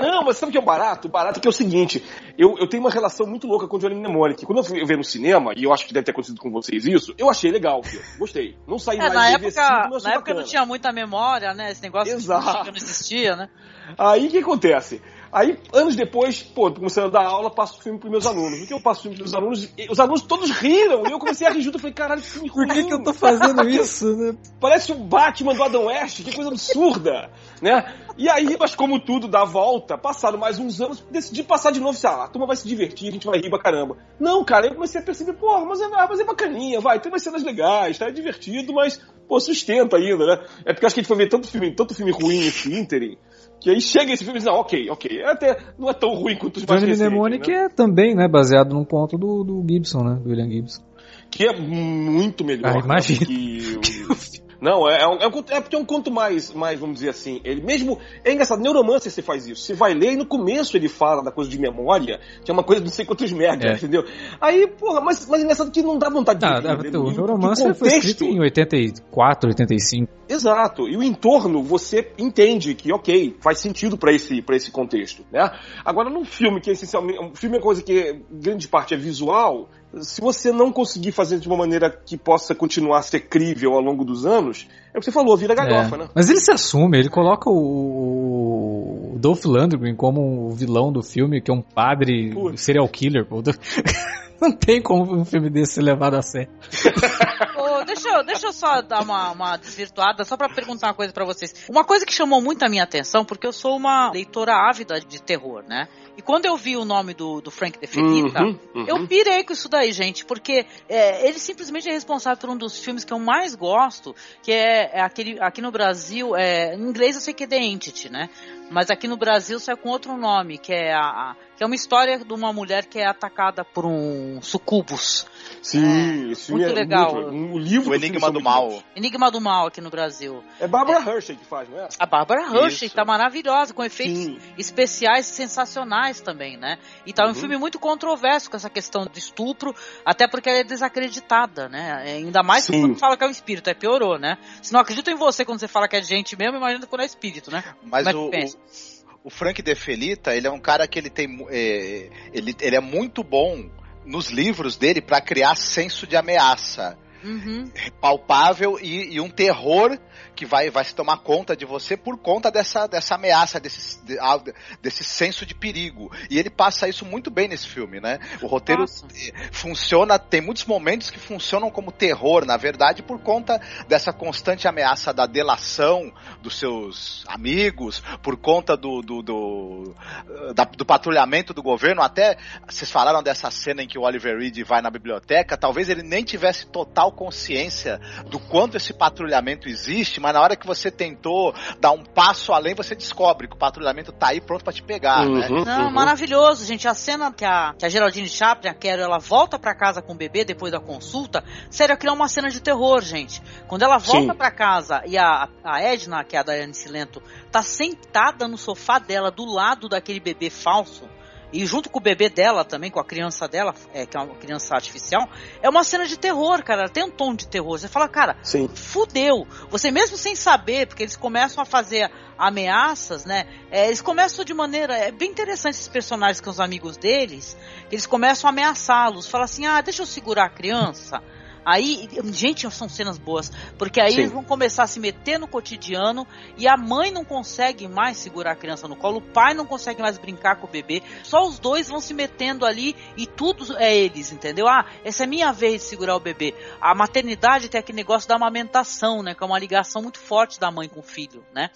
Não, mas sabe o que é o barato? O barato é que é o seguinte, eu, eu tenho uma relação muito louca com o Johnny Mnemonic. Quando eu fui ver no cinema, e eu acho que deve ter acontecido com vocês isso, eu achei legal, filho. gostei. Não saí É, mais na época, mas na época não tinha muita memória, né? Esse negócio Exato. que não existia, né? Aí o que acontece? Aí, anos depois, pô, começando a dar aula, passo o filme pros meus alunos. O que eu passo o filme pros meus alunos? E Os alunos todos riram, e eu comecei a rir junto. Eu falei, caralho, que filme Por que, ruim. que eu tô fazendo isso, né? Parece o Batman do Adam West, que coisa absurda, né? E aí, mas como tudo dá volta, passaram mais uns anos, decidi passar de novo, sei lá, a turma vai se divertir, a gente vai rir pra caramba. Não, cara, eu comecei a perceber, porra, mas é, mas é bacaninha, vai, tem umas cenas legais, tá? É divertido, mas, pô, sustenta ainda, né? É porque acho que a gente foi ver tanto filme, tanto filme ruim esse ínterim, que aí chega esse filme e diz, não, ok, ok, é até, não é tão ruim quanto os mais recentes, Mnemonic né? é também, né, baseado num conto do, do Gibson, né, do William Gibson. Que é muito melhor. Ah, que o- Não, é, é, um, é, um, é porque é um conto mais, mais, vamos dizer assim, ele mesmo, é engraçado, neuromancer você faz isso, você vai ler e no começo ele fala da coisa de memória, que é uma coisa de não sei quantos megas, É. entendeu? Aí, porra, mas, mas é engraçado que não dá vontade de ler, entendeu? o Neuromancer foi escrito em 84, 85. Exato. E o entorno você entende que, ok, faz sentido pra esse, pra esse contexto, né? Agora, num filme que é essencialmente. Um filme é coisa que grande parte é visual. Se você não conseguir fazer de uma maneira que possa continuar a ser crível ao longo dos anos, é o que você falou, vira galhofa, É. né? Mas ele se assume, ele coloca o, o Dolph Lundgren como o vilão do filme, que é um padre Putz. serial killer. Não tem como um filme desse ser levado a sério. Deixa, eu, deixa eu só dar uma, uma desvirtuada, só pra perguntar uma coisa pra vocês. Uma coisa que chamou muito a minha atenção, porque eu sou uma leitora ávida de terror, né? E quando eu vi o nome do, do Frank De Felita, Uhum, uhum. eu pirei com isso daí, gente, porque é, ele simplesmente é responsável por um dos filmes que eu mais gosto, que é, é aquele, aqui no Brasil, é, em inglês eu sei que é The Entity, né? Mas aqui no Brasil sai com outro nome, que é, a, a- que é uma história de uma mulher que é atacada por um sucubus. Sim, esse filme muito é legal. muito- um- o livro O do Enigma do Mal. Enigma do Mal aqui no Brasil. É Barbara Hershey que faz, não é? A Bárbara Hershey Isso. tá maravilhosa, com efeitos Sim. especiais sensacionais também, né? E tá um Uhum. filme muito controverso com essa questão de estupro, até porque ela é desacreditada, né? É, Ainda mais Sim. quando fala que é um espírito, é piorou, né? Se não acreditam em você quando você fala que é gente mesmo, imagina quando é espírito, né? Mas Como é que o, pensa? O, Frank De Felita, ele é um cara que ele tem. é, ele, ele é muito bom nos livros dele pra criar senso de ameaça. Uhum. palpável e, e um terror que vai, vai se tomar conta de você por conta dessa, dessa ameaça, desse, de- ah, desse senso de perigo. E ele passa isso muito bem nesse filme, né? O roteiro Nossa. eh, funciona, tem muitos momentos que funcionam como terror, na verdade, por conta dessa constante ameaça da delação dos seus amigos, por conta do, do, do, eh, da- do patrulhamento do governo. Até vocês falaram dessa cena em que o Oliver Reed vai na biblioteca, talvez ele nem tivesse total consciência do quanto esse patrulhamento existe, mas na hora que você tentou dar um passo além, você descobre que o patrulhamento tá aí pronto pra te pegar, né? Uhum, Não, uhum. maravilhoso, gente. A cena que a, que a Geraldine Chaplin, a Carol, ela volta pra casa com o bebê depois da consulta, sério, aquilo é uma cena de terror, gente. Quando ela volta pra casa e a, a Edna, que é a Daiane Silento, tá sentada no sofá dela, do lado daquele bebê falso, e junto com o bebê dela também, com a criança dela, é, que é uma criança artificial, é uma cena de terror, cara. Ela tem um tom de terror. Você fala, cara, Sim. fudeu. Você mesmo sem saber, porque eles começam a fazer ameaças, né? É, eles começam de maneira. É bem interessante esses personagens com os amigos deles. que Eles começam a ameaçá-los. Fala assim: ah, deixa eu segurar a criança. Aí, gente, são cenas boas, porque aí Sim. eles vão começar a se meter no cotidiano e a mãe não consegue mais segurar a criança no colo, o pai não consegue mais brincar com o bebê, só os dois vão se metendo ali e tudo é eles, entendeu? Ah, essa é minha vez de segurar o bebê. A maternidade tem aquele negócio da amamentação, né? Que é uma ligação muito forte da mãe com o filho, né?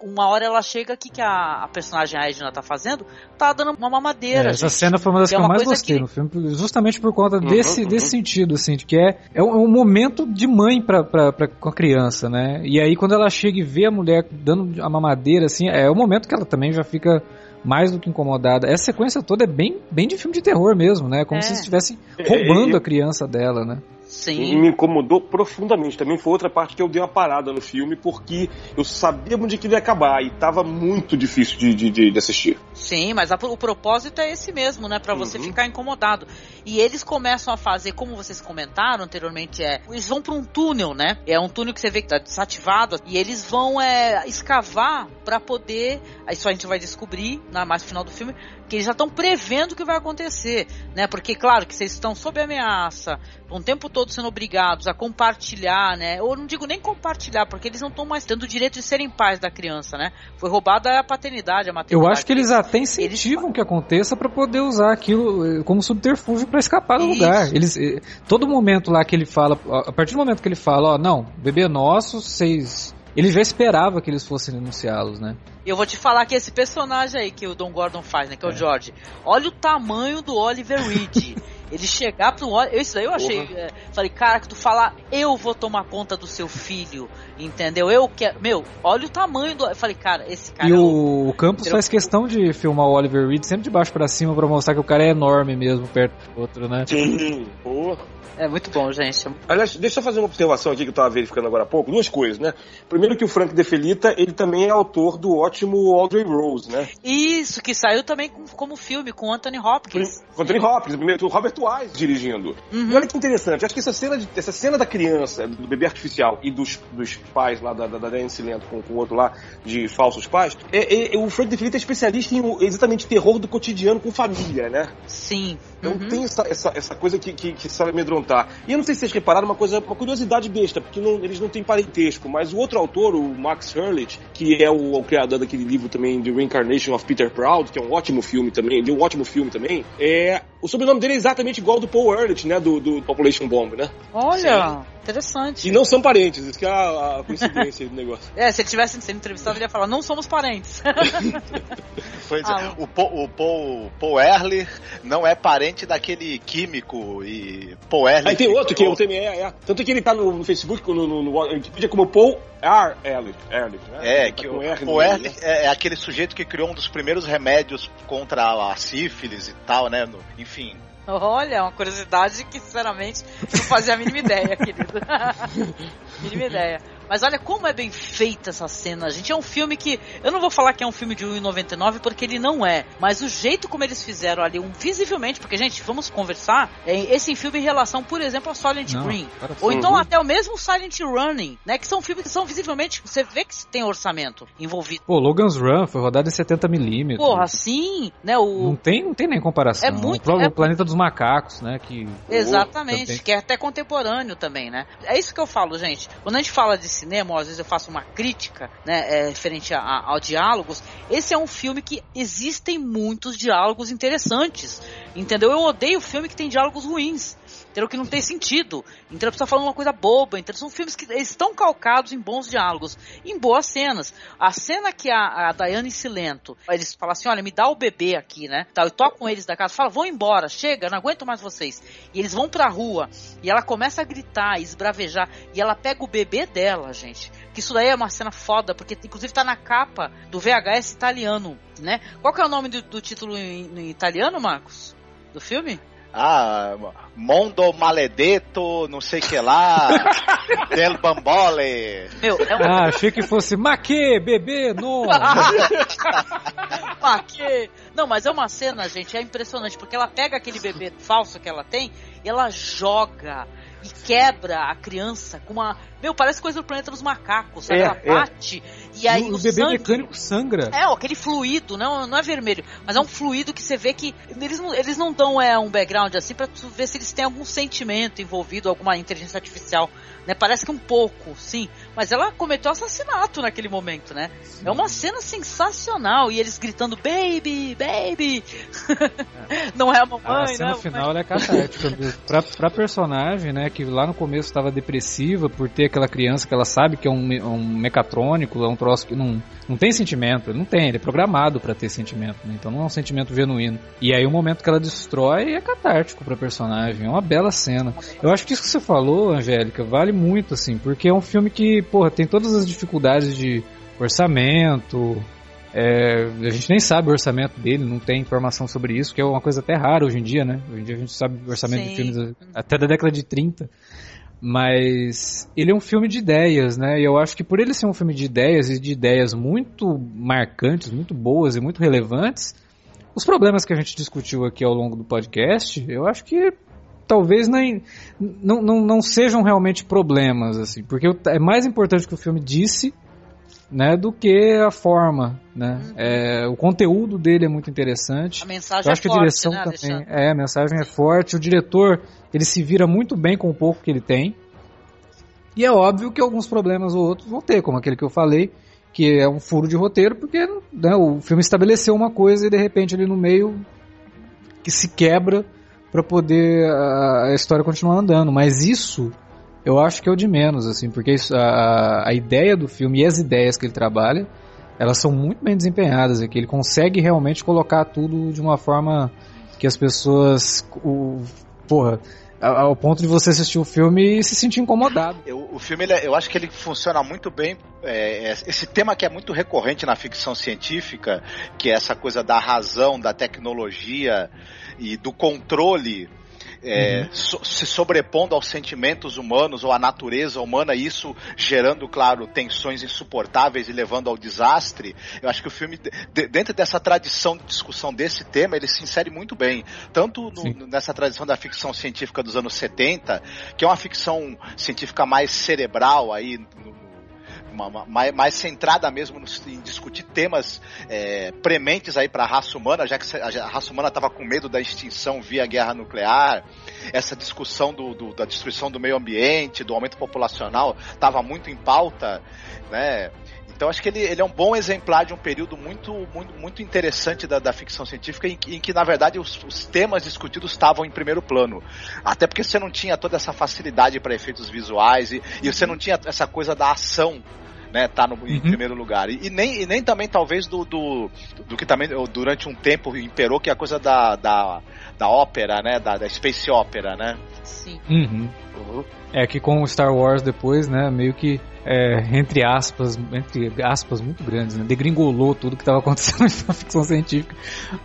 Uma hora ela chega aqui que a, a personagem a Edna tá fazendo, tá dando uma mamadeira. É, essa gente. cena foi uma das Que que, é eu mais gostei que- no filme, justamente por conta Uhum, desse, uhum. desse sentido, assim, de que é, é um, é um momento de mãe pra, pra, pra- com a criança, né? E aí quando ela chega e vê a mulher dando a mamadeira, assim, é o momento que ela também já fica mais do que incomodada. Essa sequência toda é bem, bem de filme de terror mesmo, né? Como É. se estivessem roubando É, a criança dela, né? E Sim. me incomodou profundamente. Também foi outra parte que eu dei uma parada no filme, porque eu sabia onde que ele ia acabar e tava muito difícil de, de, de- assistir. Sim, mas a- o propósito é esse mesmo, né? Pra você Uhum. ficar incomodado. E eles começam a fazer, como vocês comentaram anteriormente, é. Eles vão pra um túnel, né? É um túnel que você vê que tá desativado. E eles vão é, escavar pra poder. Isso a gente vai descobrir na mais no final do filme. Que eles já estão prevendo o que vai acontecer, né? Porque, claro, que vocês estão sob ameaça, o tempo todo sendo obrigados a compartilhar, né? Ou não digo nem compartilhar, porque eles não estão mais tendo o direito de serem pais da criança, né? Foi roubada a paternidade, a maternidade. Eu acho que eles até incentivam que aconteça pra poder usar aquilo eh, como subterfúgio pra escapar do Isso. lugar. Eles, eh, todo momento lá que ele fala, a partir do momento que ele fala, ó, não, bebê é nosso, vocês. Ele já esperava que eles fossem denunciá-los, né? Eu vou te falar que esse personagem aí que o Don Gordon faz, né? Que é, o George. Olha o tamanho do Oliver Reed. Ele chegar pro Oliver. Isso daí eu achei. É, falei, cara, que tu falar, eu vou tomar conta do seu filho. Entendeu? Eu quero. Meu, olha o tamanho do. Eu falei, cara, esse cara. E é o, o Campos faz questão de filmar o Oliver Reed sempre de baixo pra cima pra mostrar que o cara é enorme mesmo perto do outro, né? Sim, pô. É muito bom, gente. Aliás, deixa eu fazer uma observação aqui que eu estava verificando agora há pouco. Duas coisas, né? Primeiro que o Frank De Felita, ele também é autor do ótimo Audrey Rose, né? Isso, que saiu também com- como filme com Anthony Hopkins. Com Anthony Hopkins, primeiro, o Robert Wise dirigindo. Uhum. E olha que interessante, acho que essa cena, de- essa cena da criança, do bebê artificial e dos, dos pais lá, da, da, da Diane Silento com, com o outro lá, de falsos pais, é, é- o Frank De Felita é especialista em exatamente terror do cotidiano com família, né? Sim. Então Uhum. tem essa, essa, essa coisa que, que, que sabe amedrontar. E eu não sei se vocês repararam uma coisa, uma curiosidade besta, porque não- eles não têm parentesco, mas o outro autor, o Max Hurley, que é o, o criador daquele livro também, The Reincarnation of Peter Proud, que é um ótimo filme também, de um ótimo filme também, é. O sobrenome dele é exatamente igual ao do Paul Hurley, né? Do, do Population Bomb, né? Olha, interessante. E não são parentes, isso que é a, a coincidência do negócio. É, se ele tivesse sendo entrevistado, ele ia falar, não somos parentes. Pois é, Ah. o, Paul, o Paul, Paul Ehrlich não é parente daquele químico e Paul Ehrlich. Aí tem outro que eu também é, é. Tanto que ele tá no, no Facebook, no, no, no Wikipedia, como Paul R. Ehrlich, Ehrlich, né? É, Tá que com o R Paul Ehrlich é, é aquele sujeito que criou um dos primeiros remédios contra a sífilis e tal, né? no- enfim. Olha, uma curiosidade que, sinceramente, não fazia a mínima ideia, querido. mínima ideia. Mas olha como é bem feita essa cena, gente. É um filme que. Eu não vou falar que é um filme de 1,99 porque ele não é. Mas o jeito como eles fizeram ali, um, visivelmente, porque, gente, vamos conversar. é, esse filme em relação, por exemplo, a Silent Não, Green. Ou então até o mesmo Silent Running, né? Que são filmes que são visivelmente. Você vê que tem orçamento envolvido. Pô, Logan's Run foi rodado em 70mm. Porra, assim, né? O, Não tem, não tem nem comparação. É muito- O próprio é- Planeta dos Macacos, né? Que Exatamente, também. que é até contemporâneo também, né? É isso que eu falo, gente. Quando a gente fala de cinema, ou às vezes eu faço uma crítica, né, é, referente a, a- diálogos, esse é um filme que existem muitos diálogos interessantes, entendeu? Eu odeio filme que tem diálogos ruins. Entendeu? Que não tem sentido. Então a pessoa falando uma coisa boba. Então são filmes que estão calcados em bons diálogos, em boas cenas. A cena que a, a Daiane Silento, eles falam assim: olha, me dá o bebê aqui, né? Tal, eu toco com eles da casa, fala, vão embora, chega, não aguento mais vocês. E eles vão pra rua e ela começa a gritar, esbravejar, e ela pega o bebê dela, gente. Que isso daí é uma cena foda, porque inclusive tá na capa do VHS italiano, né? Qual que é o nome do, do título em, em italiano, Marcos? Do filme? Ah, Mondo Maledetto, não sei que lá, Del Bambole. Meu, é um Ah, achei que fosse Maque, bebê, não. Ah, que... Não, mas é uma cena, gente, é impressionante, porque ela pega aquele bebê falso que ela tem e ela joga e quebra a criança com uma. Meu, parece coisa do planeta dos macacos, sabe? É, ela é. E aí o o, bebê sangue... mecânico sangra. É, ó, aquele fluido, não, não é vermelho, mas é um fluido que você vê que eles não, eles não dão é, um background assim pra tu ver se eles têm algum sentimento envolvido, alguma inteligência artificial, né? Parece que um pouco, sim, mas ela cometeu assassinato naquele momento, né? É uma cena sensacional e eles gritando baby, baby. não é a mamãe, A cena né? final ela é catártica. pra, pra personagem, né, que lá no começo estava depressiva por ter aquela criança que ela sabe que é um, me- um mecatrônico, é um troço que não, não tem sentimento. Ele não tem, ele é programado pra ter sentimento, né? Então não é um sentimento genuíno. E aí o momento que ela destrói é catártico pra personagem. É uma bela cena. Eu acho que isso que você falou, Angélica, vale muito, assim, porque é um filme que, porra, tem todas as dificuldades de orçamento, é, a gente nem sabe o orçamento dele, não tem informação sobre isso, que é uma coisa até rara hoje em dia, né? Hoje em dia a gente sabe o orçamento de Sim. filmes até da década de 30. Mas ele é um filme de ideias, né? E eu acho que por ele ser um filme de ideias e de ideias muito marcantes, muito boas e muito relevantes, os problemas que a gente discutiu aqui ao longo do podcast, eu acho que talvez nem, não, não, não sejam realmente problemas, assim, porque é mais importante o que o filme disse né, do que a forma, né? É, o conteúdo dele é muito interessante. A mensagem Eu acho é que a forte, direção né, também, Alexandre? é, a mensagem é forte. O diretor, ele se vira muito bem com o pouco que ele tem. E é óbvio que alguns problemas ou outros vão ter, como aquele que eu falei, que é um furo de roteiro, porque né, o filme estabeleceu uma coisa e de repente ali no meio que se quebra para poder a, história continuar andando. Mas isso eu acho que é o de menos, assim, porque isso- a, a ideia do filme e as ideias que ele trabalha, elas são muito bem desempenhadas aqui. Ele consegue realmente colocar tudo de uma forma que as pessoas o- porra, ao ponto de você assistir o filme e se sentir incomodado. Eu- o filme, ele é- eu acho que ele funciona muito bem. é, é, esse tema que é muito recorrente na ficção científica, que é essa coisa da razão, da tecnologia e do controle. É, so- se sobrepondo aos sentimentos humanos ou à natureza humana, isso gerando, claro, tensões insuportáveis e levando ao desastre. Eu acho que o filme, de- de- dentro dessa tradição de discussão desse tema, ele se insere muito bem. Tanto no- nessa tradição da ficção científica dos anos 70, que é uma ficção científica mais cerebral aí, no- uma- mais, mais centrada mesmo no- em discutir temas é, prementes aí para a raça humana, já que a raça humana estava com medo da extinção via guerra nuclear, essa discussão do- do- da destruição do meio ambiente, do aumento populacional, estava muito em pauta, né? Então acho que ele, ele é um bom exemplar de um período muito, muito, muito interessante da, da ficção científica em que, em que, na verdade, os, os temas discutidos estavam em primeiro plano. Até porque você não tinha toda essa facilidade para efeitos visuais e, e você não tinha essa coisa da ação. Né, tá no, em Uhum. primeiro lugar. E, e nem, e nem também, talvez, do, do, do que também durante um tempo imperou, que é a coisa da, da, da ópera, né? Da, da space opera, né? Sim. Uhum. É que com o Star Wars depois, né, meio que é, entre aspas, entre aspas muito grandes, né, degringolou tudo que estava acontecendo na ficção científica.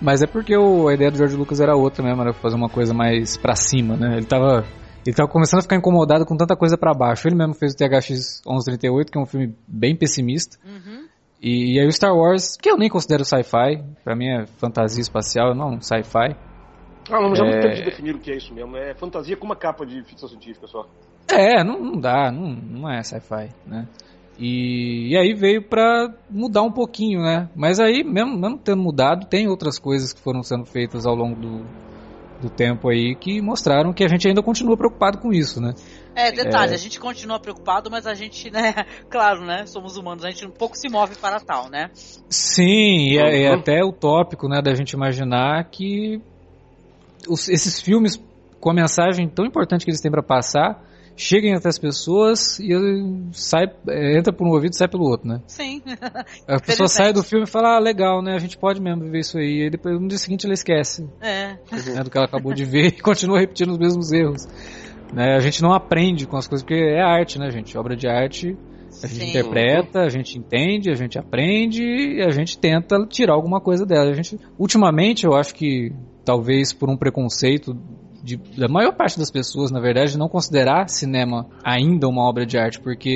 Mas é porque o, a ideia do George Lucas era outra mesmo, era fazer uma coisa mais pra cima, né? Ele tava ele tava começando a ficar incomodado com tanta coisa pra baixo. Ele mesmo fez o THX 1138, que é um filme bem pessimista. Uhum. E, aí o Star Wars, que eu nem considero sci-fi, pra mim é fantasia espacial, não sci-fi. Ah, não, mas é muito É. tempo de definir o que é isso mesmo. É fantasia com uma capa de ficção científica só. É, não, não dá, não, não é sci-fi, né? E, e aí veio pra mudar um pouquinho, né? Mas aí, mesmo, mesmo tendo mudado, tem outras coisas que foram sendo feitas ao longo do, do tempo aí que mostraram que a gente ainda continua preocupado com isso, né? É, detalhe, É. a gente continua preocupado, mas a gente, né, claro, né, somos humanos, a gente um pouco se move para tal, né? Sim, e é, é Uhum. até utópico, né, da gente imaginar que os- esses filmes com a mensagem tão importante que eles têm pra passar cheguem até as pessoas e sai, eh, entra por um ouvido e sai pelo outro, né? Sim. A pessoa sai do filme e fala, ah, legal, né? A gente pode mesmo viver isso aí. E depois no dia seguinte ela esquece É. né, do que ela acabou de ver e continua repetindo os mesmos erros. Né? A gente não aprende com as coisas, porque é arte, né, gente? Obra de arte, a gente Sim. interpreta, a gente entende, a gente aprende e a gente tenta tirar alguma coisa dela. A gente, ultimamente, eu acho que talvez por um preconceito de- da maior parte das pessoas, na verdade, não considerar cinema ainda uma obra de arte, porque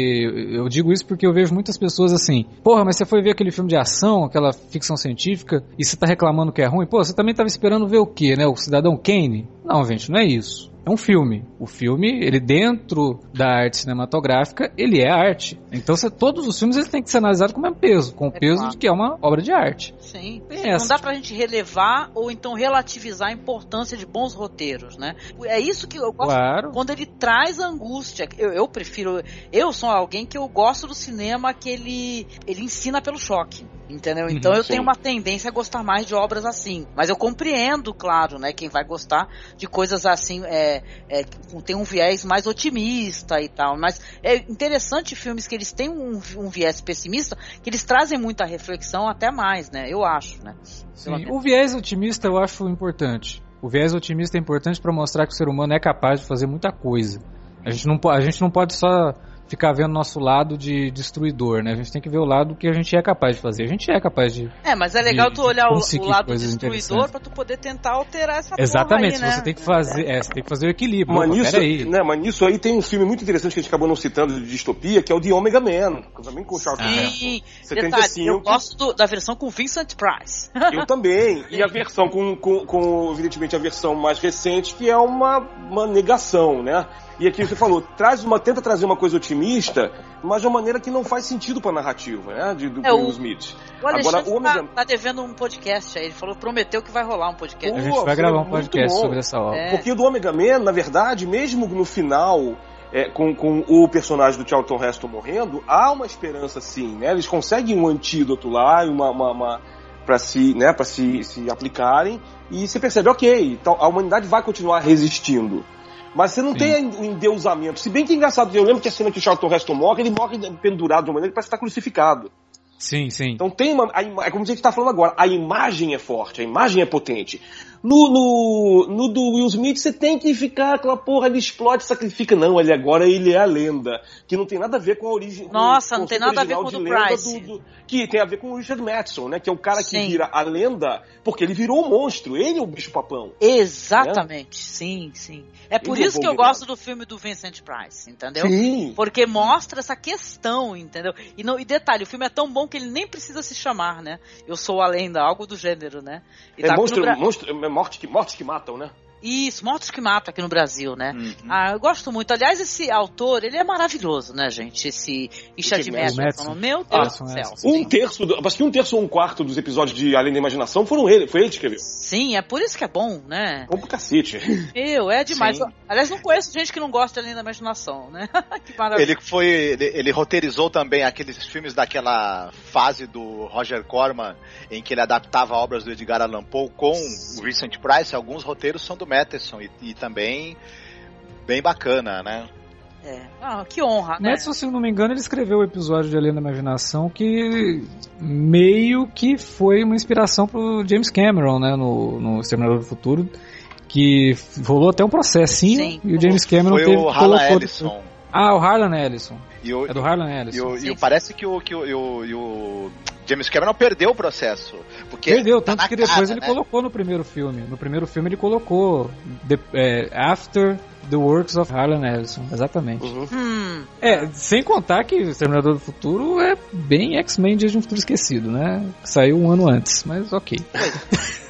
eu digo isso porque eu vejo muitas pessoas assim, porra, mas você foi ver aquele filme de ação, aquela ficção científica, e você tá reclamando que é ruim, pô, você também tava esperando ver o quê, né? O Cidadão Kane? Não, gente, não é isso. É um filme. O filme, ele dentro da arte cinematográfica, ele é arte. Então, todos os filmes eles têm que ser analisados com o mesmo peso, com o É peso claro. de que é uma obra de arte. Sim. Tem Não essa. dá pra gente relevar ou então relativizar a importância de bons roteiros, né? É isso que eu gosto Claro. quando ele traz angústia. Eu, eu prefiro. Eu sou alguém que eu gosto do cinema que ele, ele ensina pelo choque. Entendeu? Uhum, Então eu sim. tenho uma tendência a gostar mais de obras assim. Mas eu compreendo, claro, né? Quem vai gostar de coisas assim, é, é, tem um viés mais otimista e tal. Mas é interessante filmes que eles têm um, um viés pessimista, que eles trazem muita reflexão até mais, né? Eu acho, né? Sim, o viés otimista eu acho importante. O viés otimista é importante para mostrar que o ser humano é capaz de fazer muita coisa. A gente não, a gente não pode só ficar vendo nosso lado de destruidor, né? A gente tem que ver o lado que a gente é capaz de fazer. A gente é capaz de. É, mas é legal de- tu olhar o, o lado destruidor pra tu poder tentar alterar essa Exatamente, porra aí, né? você tem que fazer. É, você tem que fazer o equilíbrio. Mas Opa, nisso, peraí. né, mas nisso aí tem um filme muito interessante que a gente acabou não citando de distopia, que é o de Omega Man, também com o. Sim, 75. detalhe, eu gosto do- da versão com Vincent Price. Eu também. E a versão com, com, com, evidentemente, a versão mais recente, que é uma, uma negação, né? E aqui você falou, traz uma, tenta trazer uma coisa otimista, mas de uma maneira que não faz sentido pra narrativa, né? De, do É, Will Smith. O Alexandre Agora, o Omega- tá, tá devendo um podcast aí. Ele falou, prometeu que vai rolar um podcast. A gente Pô, vai gravar um podcast bom. sobre essa obra. É. Porque do Omega Man, na verdade, mesmo no final, é, com, com o personagem do Charlton Heston morrendo, há uma esperança sim, né? Eles conseguem um antídoto lá, uma, uma, uma para se, né, para se, se aplicarem e você percebe, ok, então a humanidade vai continuar resistindo. Mas você não Sim. tem o endeusamento. Se bem que é engraçado, eu lembro que a cena que o Charlton Heston morre, ele morre pendurado de uma maneira que parece estar crucificado. Sim, sim. Então tem uma. a é como a gente está falando agora, a imagem é forte, a imagem é potente. No, no, no do Will Smith, você tem que ficar aquela porra, ele explode, sacrifica. Não, ele agora ele é a lenda. Que não tem nada a ver com a origem. Nossa, não tem nada a ver com o do Price. do- que tem a ver com o Richard Madison, né? Que é o cara Sim. que vira a lenda porque ele virou o monstro. Ele é o bicho papão. Exatamente, sim, sim. É por Ele isso que eu gosto do filme do Vincent Price, entendeu? Sim. Porque mostra essa questão, entendeu? E, não, e detalhe, o filme é tão bom que ele nem precisa se chamar, né? Eu sou a lenda, algo do gênero, né? E É tá monstro, no monstro, é morte que, mortes que matam, né? Isso, Mortos que Matam aqui no Brasil, né? Uhum. Ah, eu gosto muito. Aliás, esse autor, ele é maravilhoso, né, gente? Esse Richard Madison. Madison. Meu Ah, Deus do céu. Um terço, do- acho que um terço ou um quarto dos episódios de Além da Imaginação foram ele, foi ele que escreveu. Sim, é por isso que é bom, né? Bom pro cacete. Eu, é demais. Sim. Aliás, não conheço gente que não gosta além da imaginação, né? que maravilha. Ele foi. Ele, ele roteirizou também aqueles filmes daquela fase do Roger Corman, em que ele adaptava obras do Edgar Allan Poe com o Vincent Price. Alguns roteiros são do Matheson e, e também bem bacana, né? É. Ah, que honra, né? Madison, se eu não me engano, ele escreveu o episódio de Além da Imaginação que meio que foi uma inspiração pro James Cameron, né, no, no Exterminador do Futuro, que rolou até um processinho Sim. e o James Cameron Foi teve, o Harlan colocou- Ellison. Ah, o Harlan Ellison. E o, É do Harlan e Ellison. o- e Sim, o- sim. parece que o, que o, e o, e o James Cameron perdeu o processo. Porque Perdeu, tá tanto na que depois cara, ele né? colocou no primeiro filme. No primeiro filme ele colocou the- é, After the Works of Harlan Ellison, exatamente. Uhum. Hum, É, sem contar que o Exterminador do Futuro é bem X-Men Dias de um Futuro Esquecido, né? Saiu um ano antes, mas ok.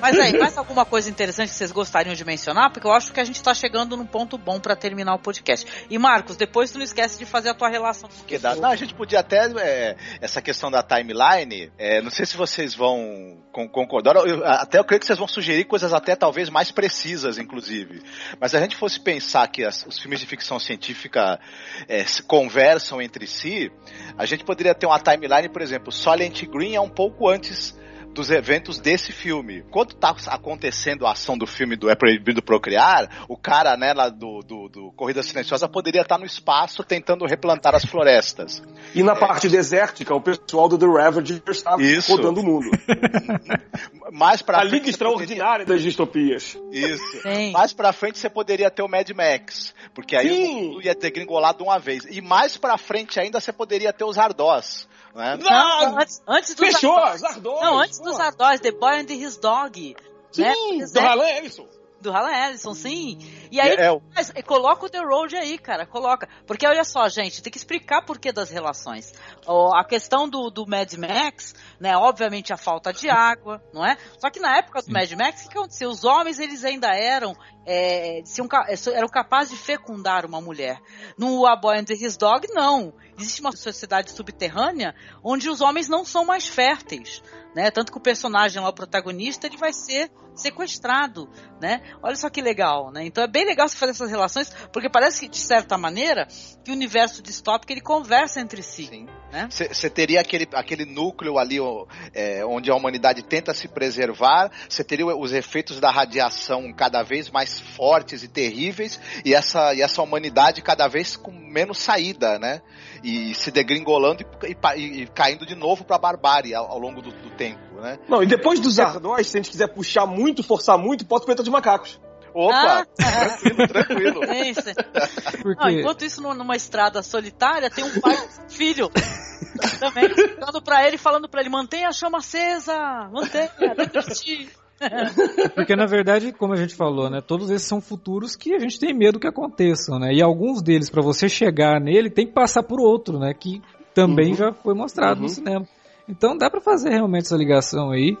mas aí, mais alguma coisa interessante que vocês gostariam de mencionar? Porque eu acho que a gente tá chegando num ponto bom pra terminar o podcast. E Marcos, depois tu não esquece de fazer a tua relação. Que dá- Não, a gente podia até. é, essa questão da timeline, é, não sei se vocês vão con- concordar, eu- até eu creio que vocês vão sugerir coisas até talvez mais precisas, inclusive. Mas se a gente fosse pensar que as- os filmes de ficção científica é, se conversam entre si, a gente poderia ter uma timeline, por exemplo, Silent Green é um pouco antes dos eventos desse filme. Quando tá acontecendo a ação do filme do É Proibido Procriar, o cara, né, lá do, do, do Corrida Silenciosa poderia estar no espaço tentando replantar as florestas. E na parte desértica, o pessoal do The Ravagers estava Isso. rodando o mundo. Mais pra A frente, Liga Extraordinária das Distopias. poderia- Isso. Sim. Mais pra frente você poderia ter o Mad Max, porque aí Sim. o mundo ia ter gringolado uma vez. E mais pra frente ainda você poderia ter os Ardós. Né? Não, antes, antes dos Fechou, Ardós. Zardós. Não, antes dos Ardós, The Boy and His Dog. né? Sim, Pois do é, Ellison. do Harlan Ellison, sim. E aí, É, é mas, coloca o The Road aí, cara, coloca. Porque olha só, gente, tem que explicar por que das relações. A questão do, do Mad Max, né, obviamente a falta de água, não é? Só que na época do Mad Max, o que aconteceu? Os homens, eles ainda eram, é, eram capazes de fecundar uma mulher. No A Boy and His Dog, não. Existe uma sociedade subterrânea onde os homens não são mais férteis, né? Tanto que o personagem lá, o protagonista, ele vai ser sequestrado, né? Olha só que legal, né? Então é bem legal você fazer essas relações, porque parece que, de certa maneira, que o universo distópico ele conversa entre si. Sim. Né? Você teria aquele, aquele núcleo ali ó, é, onde a humanidade tenta se preservar, você teria os efeitos da radiação cada vez mais fortes e terríveis, e essa, e essa humanidade cada vez com menos saída, né? E se degringolando e, e- e caindo de novo para a barbárie ao, ao longo do, do tempo, né? Não, e depois dos Zardós, se a gente quiser puxar muito, forçar muito, o Planeta de Macacos. Opa, Ah. tranquilo, tranquilo. É isso. Porque enquanto isso, nu- numa estrada solitária, tem um pai e um filho. Também, falando pra ele, falando pra ele, mantenha a chama acesa, mantenha, dentro de ti. Porque na verdade, como a gente falou, né, todos esses são futuros que a gente tem medo que aconteçam, né? E alguns deles para você chegar nele tem que passar por outro, né, que também Uhum. já foi mostrado Uhum. no cinema. Então dá para fazer realmente essa ligação aí.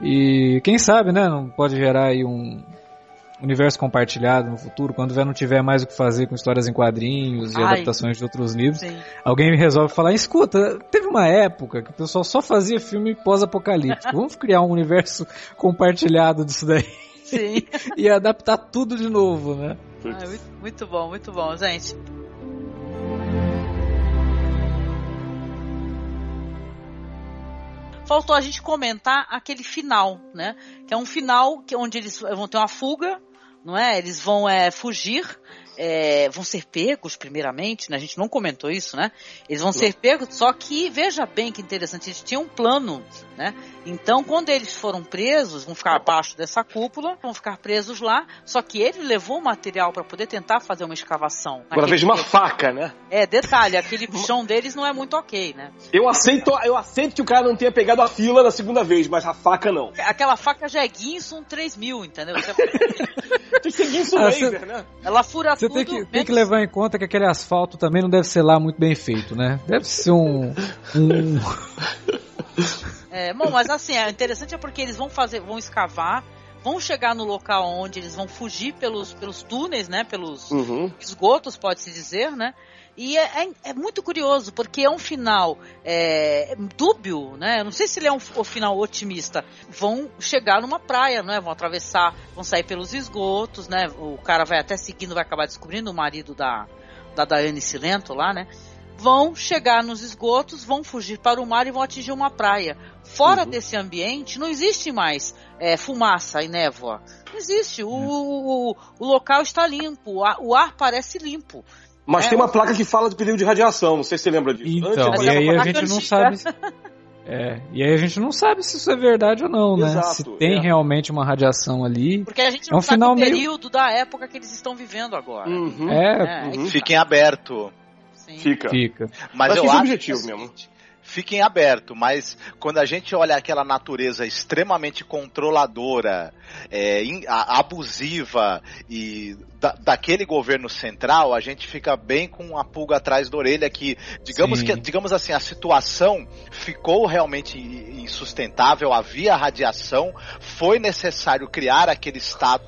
E quem sabe, né, não pode gerar aí um universo compartilhado no futuro, quando já não tiver mais o que fazer com histórias em quadrinhos e Ai. adaptações de outros livros. Sim. Alguém resolve falar, escuta, teve uma época que o pessoal só fazia filme pós-apocalíptico. Vamos criar um universo compartilhado disso daí Sim. e adaptar tudo de novo, né? Ah, muito, muito bom, muito bom, gente. Faltou a gente comentar aquele final, né? Que é um final que onde eles vão ter uma fuga, não é? Eles vão é, fugir é, vão ser pegos primeiramente, né? A gente não comentou isso, né? Eles vão ser pegos, só que veja bem que interessante, eles tinham um plano, né? Então, quando eles foram presos, vão ficar abaixo dessa cúpula, vão ficar presos lá, só que ele levou o material para poder tentar fazer uma escavação. Agora veja uma faca, né? É, detalhe, aquele chão deles não é muito ok, né? Eu aceito, eu aceito que o cara não tenha pegado a fila na segunda vez, mas a faca não. Aquela faca já é Guinson 3000, entendeu? Tem que ser você- Laser, né? Ela fura Você tem que, tem que levar em conta que aquele asfalto também não deve ser lá muito bem feito, né? Deve ser um. um É, bom, mas assim, é interessante é porque eles vão fazer, vão escavar, vão chegar no local onde eles vão fugir pelos, pelos túneis, né? Pelos Uhum. esgotos, pode-se dizer, né? E é, é- é muito curioso, porque é um final é, dúbio, né? Eu não sei se ele é um, um final otimista. Vão chegar numa praia, né? Vão atravessar, vão sair pelos esgotos, né? O cara vai até seguindo, vai acabar descobrindo o marido da, da Daiane Silento lá, né? Vão chegar nos esgotos, vão fugir para o mar e vão atingir uma praia. Fora Uhum. desse ambiente, não existe mais é, fumaça e névoa. Não existe. O, o, o local está limpo, o ar, o ar parece limpo. Mas É, tem uma placa que fala de perigo de radiação, não sei se você lembra disso. Então, Antes e aí a gente não sabe. É, e aí a gente não sabe se isso é verdade ou não, né? Exato, se tem é. realmente uma radiação ali. Porque a gente É não um sabe final o meio- período da época que eles estão vivendo agora. Uhum. É, É, Uhum. Fiquem aberto. sim. Fica. fica. Mas Acho eu que esse é o acho objetivo que é mesmo. Fiquem aberto, mas quando a gente olha aquela natureza extremamente controladora, é, in- a- abusiva e da- daquele governo central, a gente fica bem com a pulga atrás da orelha que, digamos Sim. que, digamos assim, a situação ficou realmente insustentável, havia radiação, foi necessário criar aquele estado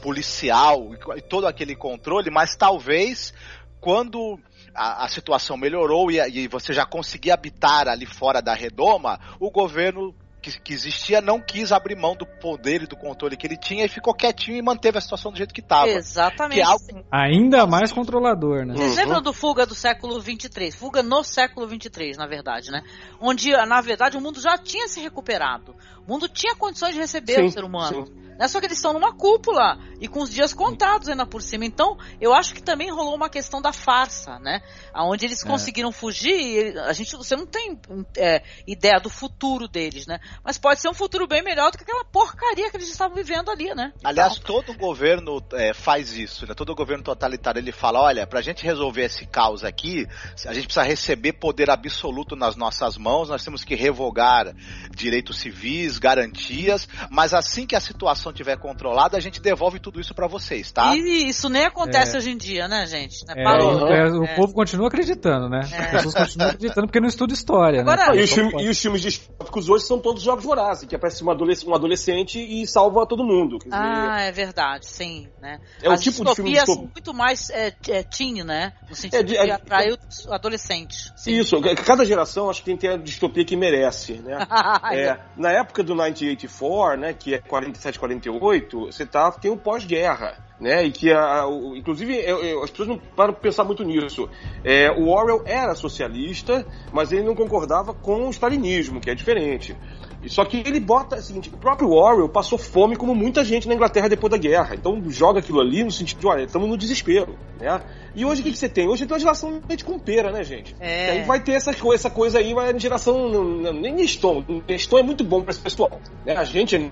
policial e todo aquele controle, mas talvez quando a, a situação melhorou e, e você já conseguia habitar ali fora da redoma, o governo que, que existia não quis abrir mão do poder e do controle que ele tinha e ficou quietinho e manteve a situação do jeito que estava. Exatamente. Que é algo Ainda mais controlador, né? Vocês Uhum. lembram do Fuga do século 23? Fuga no século 23, na verdade, né? Onde, na verdade, o mundo já tinha se recuperado. O mundo tinha condições de receber Sim, o ser humano. sim. Né? Só que eles estão numa cúpula e com os dias contados ainda por cima. Então, eu acho que também rolou uma questão da farsa, né? Onde eles É. conseguiram fugir. e ele- A gente, você não tem é, ideia do futuro deles, né? Mas pode ser um futuro bem melhor do que aquela porcaria que eles estavam vivendo ali, né? Aliás, todo governo é, faz isso, né? Todo governo totalitário ele fala, olha, pra gente resolver esse caos aqui, a gente precisa receber poder absoluto nas nossas mãos, nós temos que revogar direitos civis, garantias, mas assim que a situação estiver controlada, a gente devolve tudo isso pra vocês, tá? E isso nem acontece É. hoje em dia, né, gente? Né? É, Parou. é, o É. povo continua acreditando, né? É. As pessoas continuam acreditando porque não estuda história, Agora- né? E os, Então, filmes, e os filmes distópicos hoje são todos jogos vorazes, que aparece um adolescente, um adolescente e salva todo mundo. Quer dizer, Ah, é verdade, sim, né? É o As tipo de filme distópico. muito mais é, é, teen, né? No sentido É, de, de- é- atrair o adolescente. Sim. Isso, cada geração acho que tem que ter a distopia que merece, né? É, na época do 1984, né, que é 47, 48, você tá, tem o pós-guerra, né, e que, a, o- inclusive, eu- eu- as pessoas não param pra pensar muito nisso. É, o Orwell era socialista, mas ele não concordava com o stalinismo, que é diferente. E Só que ele bota, é o seguinte, o próprio Orwell passou fome como muita gente na Inglaterra depois da guerra. Então joga aquilo ali no sentido de, olha, estamos no desespero, né? E hoje o que, que você tem? Hoje tem uma geração leite com pera, né, gente? É. E aí vai ter essa, essa coisa aí, vai geração. Nem Neston. Neston é muito bom pra esse pessoal. né? A gente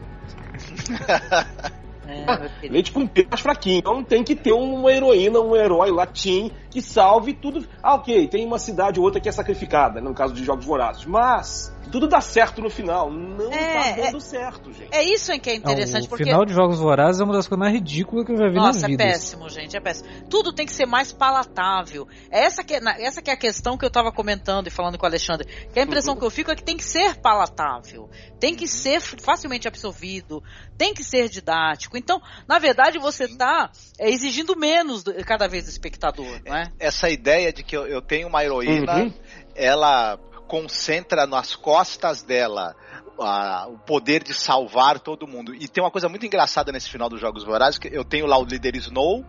é leite com pera mais fraquinho. Então tem que ter uma heroína, um herói latim que salve tudo. Ah, ok, tem uma cidade ou outra que é sacrificada, no caso de Jogos Vorazes. Mas tudo dá certo no final. Não É, tá dando certo, gente. É isso em que é Não, interessante, o porque. final de Jogos Vorazes é uma das coisas mais ridículas que eu já vi Nossa, na é vida. péssimo, gente, é péssimo. Tudo tem que ser mais palatável. É essa que é, essa que é a questão que eu tava comentando e falando com o Alexandre. Que a impressão que eu fico é que tem que ser palatável. Tem que ser facilmente absorvido. Tem que ser didático. Então, na verdade, você tá é, exigindo menos do- cada vez do espectador, não é? Essa ideia de que eu, eu tenho uma heroína, Uhum. ela concentra nas costas dela a- o poder de salvar todo mundo. E tem uma coisa muito engraçada nesse final dos Jogos Vorazes, que eu tenho lá o líder Snow,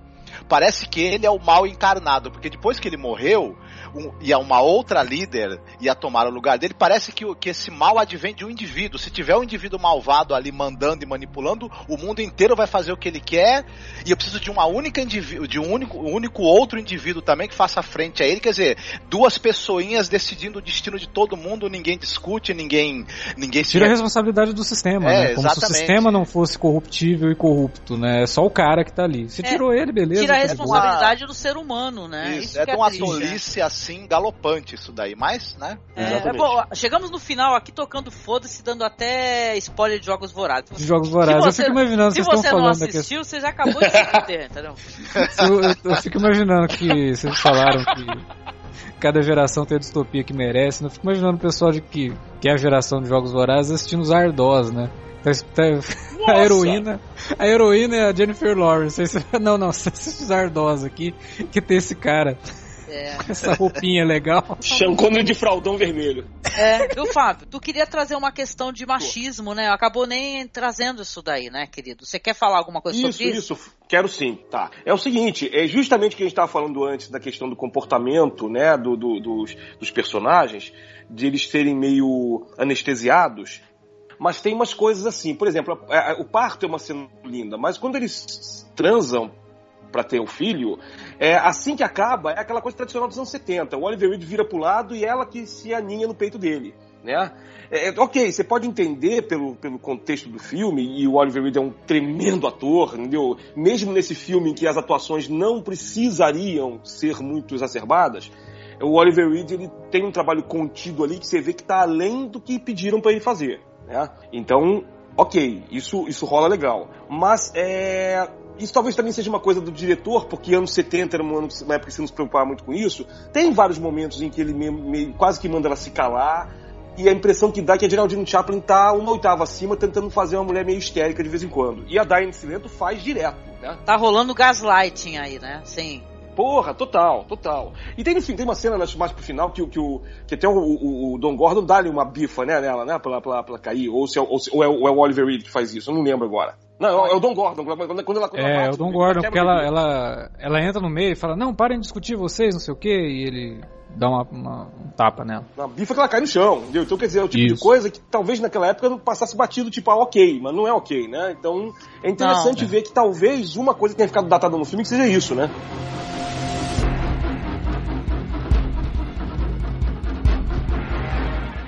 parece que ele é o mal encarnado, porque depois que ele morreu, um, ia uma outra líder ia tomar o lugar dele, parece que, o- que esse mal advém de um indivíduo. Se tiver um indivíduo malvado ali mandando e manipulando, o mundo inteiro vai fazer o que ele quer, e eu preciso de uma única indivíduo, de um único, um único outro indivíduo também que faça frente a ele, quer dizer, duas pessoinhas decidindo o destino de todo mundo, ninguém discute, ninguém ninguém se Tira a responsabilidade do sistema, É, né? Como se o exatamente. sistema não fosse corruptível e corrupto, né? É só o cara que tá ali. Se É, tirou ele, beleza. Tira a tá responsabilidade do ser humano, né? Isso, é que de uma triste, tolice assim galopante isso daí, mas, né? É, é bom, chegamos no final aqui tocando foda-se, dando até spoiler de jogos vorazes. De jogos vorazes. Se Eu você- fico imaginando, Se vocês estão você não falando da questão. assistiu, você já acabou de se fuder, entendeu? Eu, eu- eu fico imaginando que vocês falaram que cada geração tem a distopia que merece. né? Eu fico imaginando o pessoal de que, que é a geração de jogos vorazes assistindo os Ardós, né? Tá- tá- a heroína, a heroína é a Jennifer Lawrence. Você- não, não, você assiste os Ardós aqui, que tem esse cara É, essa roupinha legal. Sean Connery de fraldão vermelho. é, viu, Fábio? Tu queria trazer uma questão de machismo, né? Acabou nem trazendo isso daí, né, querido? Você quer falar alguma coisa Isso, sobre isso? isso, quero sim. Tá. É o seguinte, é justamente o que a gente estava falando antes da questão do comportamento, né, do, do- dos, dos personagens, de eles serem meio anestesiados. Mas tem umas coisas assim, por exemplo, a- a- o parto é uma cena linda, mas quando eles transam pra ter o filho, é assim que acaba, é aquela coisa tradicional dos anos 70. O Oliver Reed vira pro lado e ela que se aninha no peito dele, né? É, é, ok, você pode entender pelo, pelo contexto do filme, e o Oliver Reed é um tremendo ator, entendeu? Mesmo nesse filme em que as atuações não precisariam ser muito exacerbadas, o Oliver Reed ele tem um trabalho contido ali que você vê que tá além do que pediram para ele fazer, né? Então, ok, isso, isso rola legal. Mas é, isso talvez também seja uma coisa do diretor, porque anos 70 era um ano, uma época que você não se preocupava muito com isso. Tem vários momentos em que ele meio- meio- quase que manda ela se calar, e a impressão que dá é que a Geraldine Chaplin tá uma oitava acima, tentando fazer uma mulher meio histérica de vez em quando. E a Diane Silento faz direto, né? Tá rolando gaslighting aí, né? Sim. Porra, total, total. E tem, enfim, tem uma cena mais mais pro final que, o- que, o, que até o, o, o Don Gordon dá ali uma bifa, né, nela, né, pra, pra, pra cair. Ou, se é, ou, se- ou é, ou é o Oliver Reed que faz isso, eu não lembro agora. Não, é o Don Gordon, quando ela, É, bate, o Don Gordon, porque ela, ela, ela entra no meio e fala, não, parem de discutir vocês, não sei o que, e ele dá uma, uma- um tapa nela. Na bifa que ela cai no chão, entendeu? Então, quer dizer, é o tipo de Isso. coisa que talvez naquela época não passasse batido, tipo, ah, ok, mas não é ok, né? Então, é interessante Não, é. ver que talvez uma coisa que tenha ficado datada no filme que seja isso, né?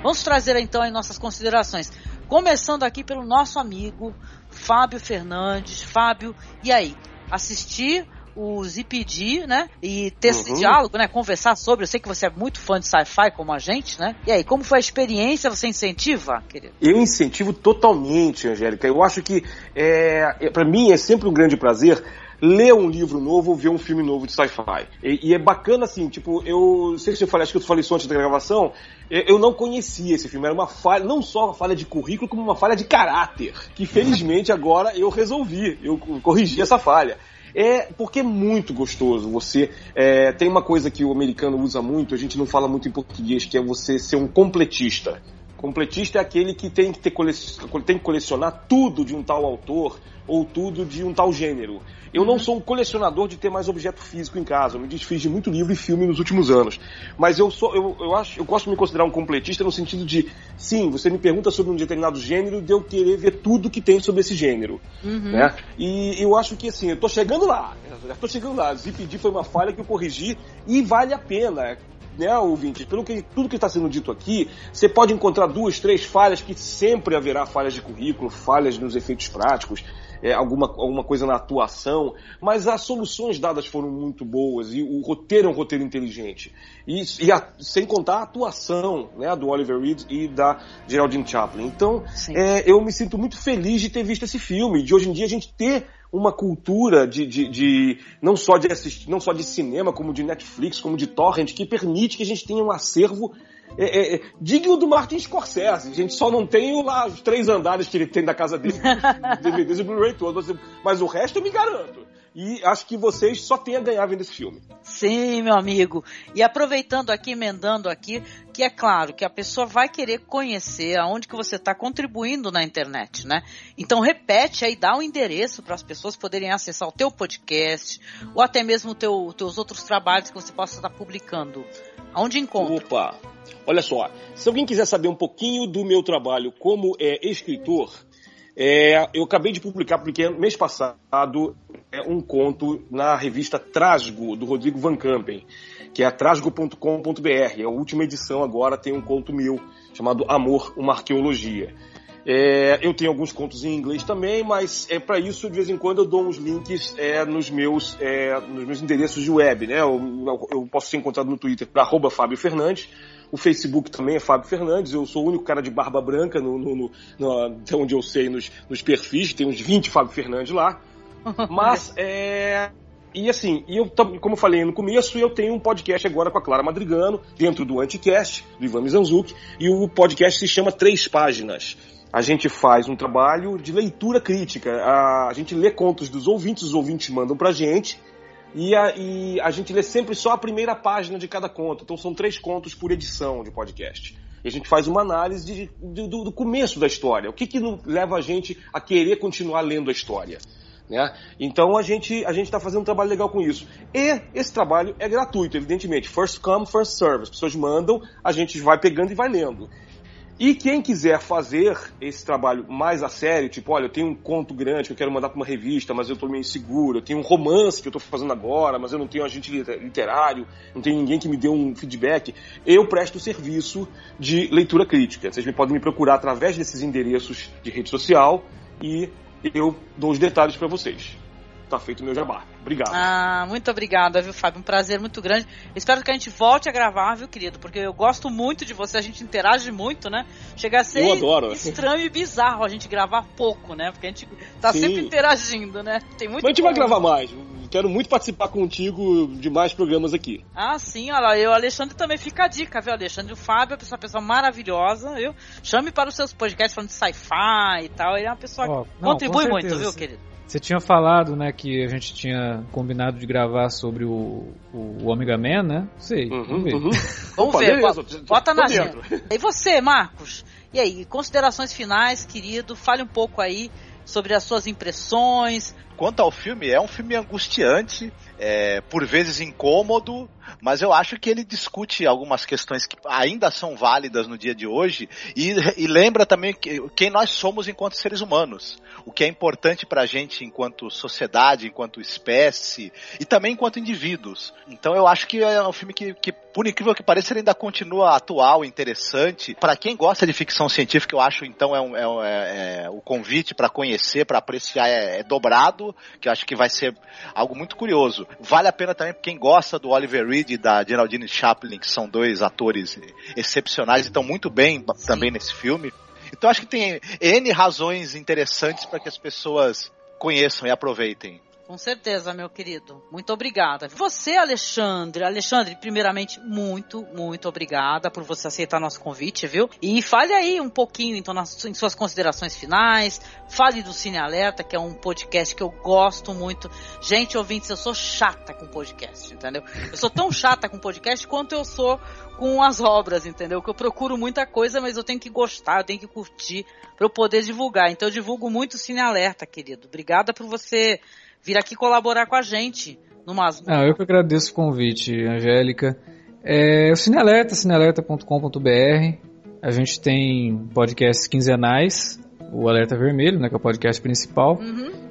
Vamos trazer então aí nossas considerações. Começando aqui pelo nosso amigo Fábio Fernandes. Fábio, e aí? Assistir os IPD, né? E ter esse Uhum. diálogo, né? Conversar sobre. Eu sei que você é muito fã de sci-fi como a gente, né? E aí, como foi a experiência? Você incentiva, querido? Eu incentivo totalmente, Angélica. Eu acho que, é, é, para mim, é sempre um grande prazer ler um livro novo ou ver um filme novo de sci-fi. E, e é bacana, assim, tipo, eu sei se eu falei, acho que eu falei isso antes da gravação, eu, eu não conhecia esse filme. Era uma falha, não só uma falha de currículo, como uma falha de caráter. Que felizmente agora eu resolvi, eu corrigi essa falha. É porque é muito gostoso. Você é, tem uma coisa que o americano usa muito, a gente não fala muito em português, que é você ser um completista. Completista é aquele que tem que, ter cole... tem que colecionar tudo de um tal autor ou tudo de um tal gênero. Eu não sou um colecionador de ter mais objeto físico em casa. Eu me desfiz de muito livro e filme nos últimos anos. Mas eu sou, eu, eu acho, eu gosto de me considerar um completista no sentido de, sim, você me pergunta sobre um determinado gênero, de eu querer ver tudo que tem sobre esse gênero, né? E eu acho que assim, eu tô chegando lá, já tô chegando lá. ZPD foi uma falha que eu corrigi e vale a pena né, ouvinte, pelo que tudo que está sendo dito aqui, você pode encontrar duas, três falhas que sempre haverá falhas de currículo, falhas nos efeitos práticos, é, alguma, alguma coisa na atuação, mas as soluções dadas foram muito boas e o roteiro é um roteiro inteligente. E, e a- sem contar a atuação né, do Oliver Reed e da Geraldine Chaplin. Então, é, eu me sinto muito feliz de ter visto esse filme, de hoje em dia a gente ter uma cultura de, de, de- não só de assistir, não só de cinema, como de Netflix, como de torrent, que permite que a gente tenha um acervo é, é, é, digno do Martin Scorsese. A gente só não tem lá os três andares que ele tem da casa dele, DVDs e Blu-ray todos, mas o resto eu me garanto. E acho que vocês só têm a ganhar vendo esse filme. Sim, meu amigo. E aproveitando aqui, emendando aqui, que é claro que a pessoa vai querer conhecer aonde que você está contribuindo na internet, né? Então repete aí, dá o um endereço para as pessoas poderem acessar o teu podcast ou até mesmo teu, teus outros trabalhos que você possa estar publicando. Aonde encontra? Opa! Olha só, se alguém quiser saber um pouquinho do meu trabalho como é, escritor, é, eu acabei de publicar, porque mês passado, é um conto na revista Trasgo, do Rodrigo Van Campen, que é trasgo.com.br. A última edição agora tem um conto meu, chamado Amor, uma Arqueologia. É, eu tenho alguns contos em inglês também, mas é para isso de vez em quando eu dou uns links é, nos meus é, nos meus endereços de web, né? Eu, eu posso ser encontrado no Twitter para Fábio Fernandes o Facebook também é Fábio Fernandes. Eu sou o único cara de barba branca, no, no, no, até onde eu sei, nos, nos perfis. Tem uns 20 Fábio Fernandes lá. Mas, é. E assim, e eu, como eu falei no começo, eu tenho um podcast agora com a Clara Madrigano, dentro do Anticast, do Ivan Mizanzuki, e o podcast se chama Três Páginas. A gente faz um trabalho de leitura crítica. A, a gente lê contos dos ouvintes, os ouvintes mandam pra gente, e a, e a gente lê sempre só a primeira página de cada conto. Então são três contos por edição de podcast. E a gente faz uma análise de, de, do, do, começo da história. O que, que leva a gente a querer continuar lendo a história? Né? Então a gente a está fazendo um trabalho legal com isso. E esse trabalho é gratuito, evidentemente. First come, first serve. As pessoas mandam, a gente vai pegando e vai lendo. E quem quiser fazer esse trabalho mais a sério, tipo, olha, eu tenho um conto grande que eu quero mandar para uma revista, mas eu estou meio inseguro, eu tenho um romance que eu estou fazendo agora, mas eu não tenho agente literário, não tenho ninguém que me dê um feedback, eu presto serviço de leitura crítica. Vocês podem me procurar através desses endereços de rede social e eu dou os detalhes para vocês tá feito o meu jabá. Obrigado. Ah, muito obrigada, viu, Fábio? Um prazer muito grande. Espero que a gente volte a gravar, viu, querido? Porque eu gosto muito de você, a gente interage muito, né? Chega a ser estranho e bizarro a gente gravar pouco, né? Porque a gente tá Sim. sempre interagindo, né? Tem muito Mas a gente vai gravar mais. Quero muito participar contigo de mais programas aqui. Ah, sim, olha lá. Eu, Alexandre, também fica a dica, viu, Alexandre? O Fábio é uma pessoa maravilhosa, viu? Chame para os seus podcasts falando de sci-fi e tal. Ele é uma pessoa oh, que não, contribui muito, viu, querido? Você tinha falado, né, que a gente tinha combinado de gravar sobre o, o Omega Man, né? Sei, uhum, vamos ver. Uhum. vamos Opa, ver, beleza, bota na agenda. E você, Marcos? E aí, considerações finais, querido? Fale um pouco aí sobre as suas impressões. Quanto ao filme, é um filme angustiante, é, por vezes incômodo, mas eu acho que ele discute algumas questões que ainda são válidas no dia de hoje e, e lembra também que, quem nós somos enquanto seres humanos o que é importante para a gente enquanto sociedade, enquanto espécie e também enquanto indivíduos. Então eu acho que é um filme que, que por incrível que pareça, ele ainda continua atual, interessante. Para quem gosta de ficção científica, eu acho então é, um, é, é, é o convite para conhecer, para apreciar é, é, dobrado, que eu acho que vai ser algo muito curioso. Vale a pena também para quem gosta do Oliver Reed e da Geraldine Chaplin, que são dois atores excepcionais e estão muito bem Sim. também nesse filme. Então acho que tem N razões interessantes para que as pessoas conheçam e aproveitem. Com certeza, meu querido. Muito obrigada. Você, Alexandre. Alexandre, primeiramente, muito, muito obrigada por você aceitar nosso convite, viu? E fale aí um pouquinho, então, nas, em suas considerações finais. Fale do Cine Alerta, que é um podcast que eu gosto muito. Gente, ouvintes, eu sou chata com podcast, entendeu? Eu sou tão chata com podcast quanto eu sou com as obras, entendeu? Que eu procuro muita coisa, mas eu tenho que gostar, eu tenho que curtir para eu poder divulgar. Então eu divulgo muito Cine Alerta, querido. Obrigada por você vir aqui colaborar com a gente no Masmorra. Ah, eu que agradeço o convite, Angélica. É, o Cinealerta, cinealerta.com.br. A gente tem podcasts quinzenais, o Alerta Vermelho, né, que é o podcast principal. Uhum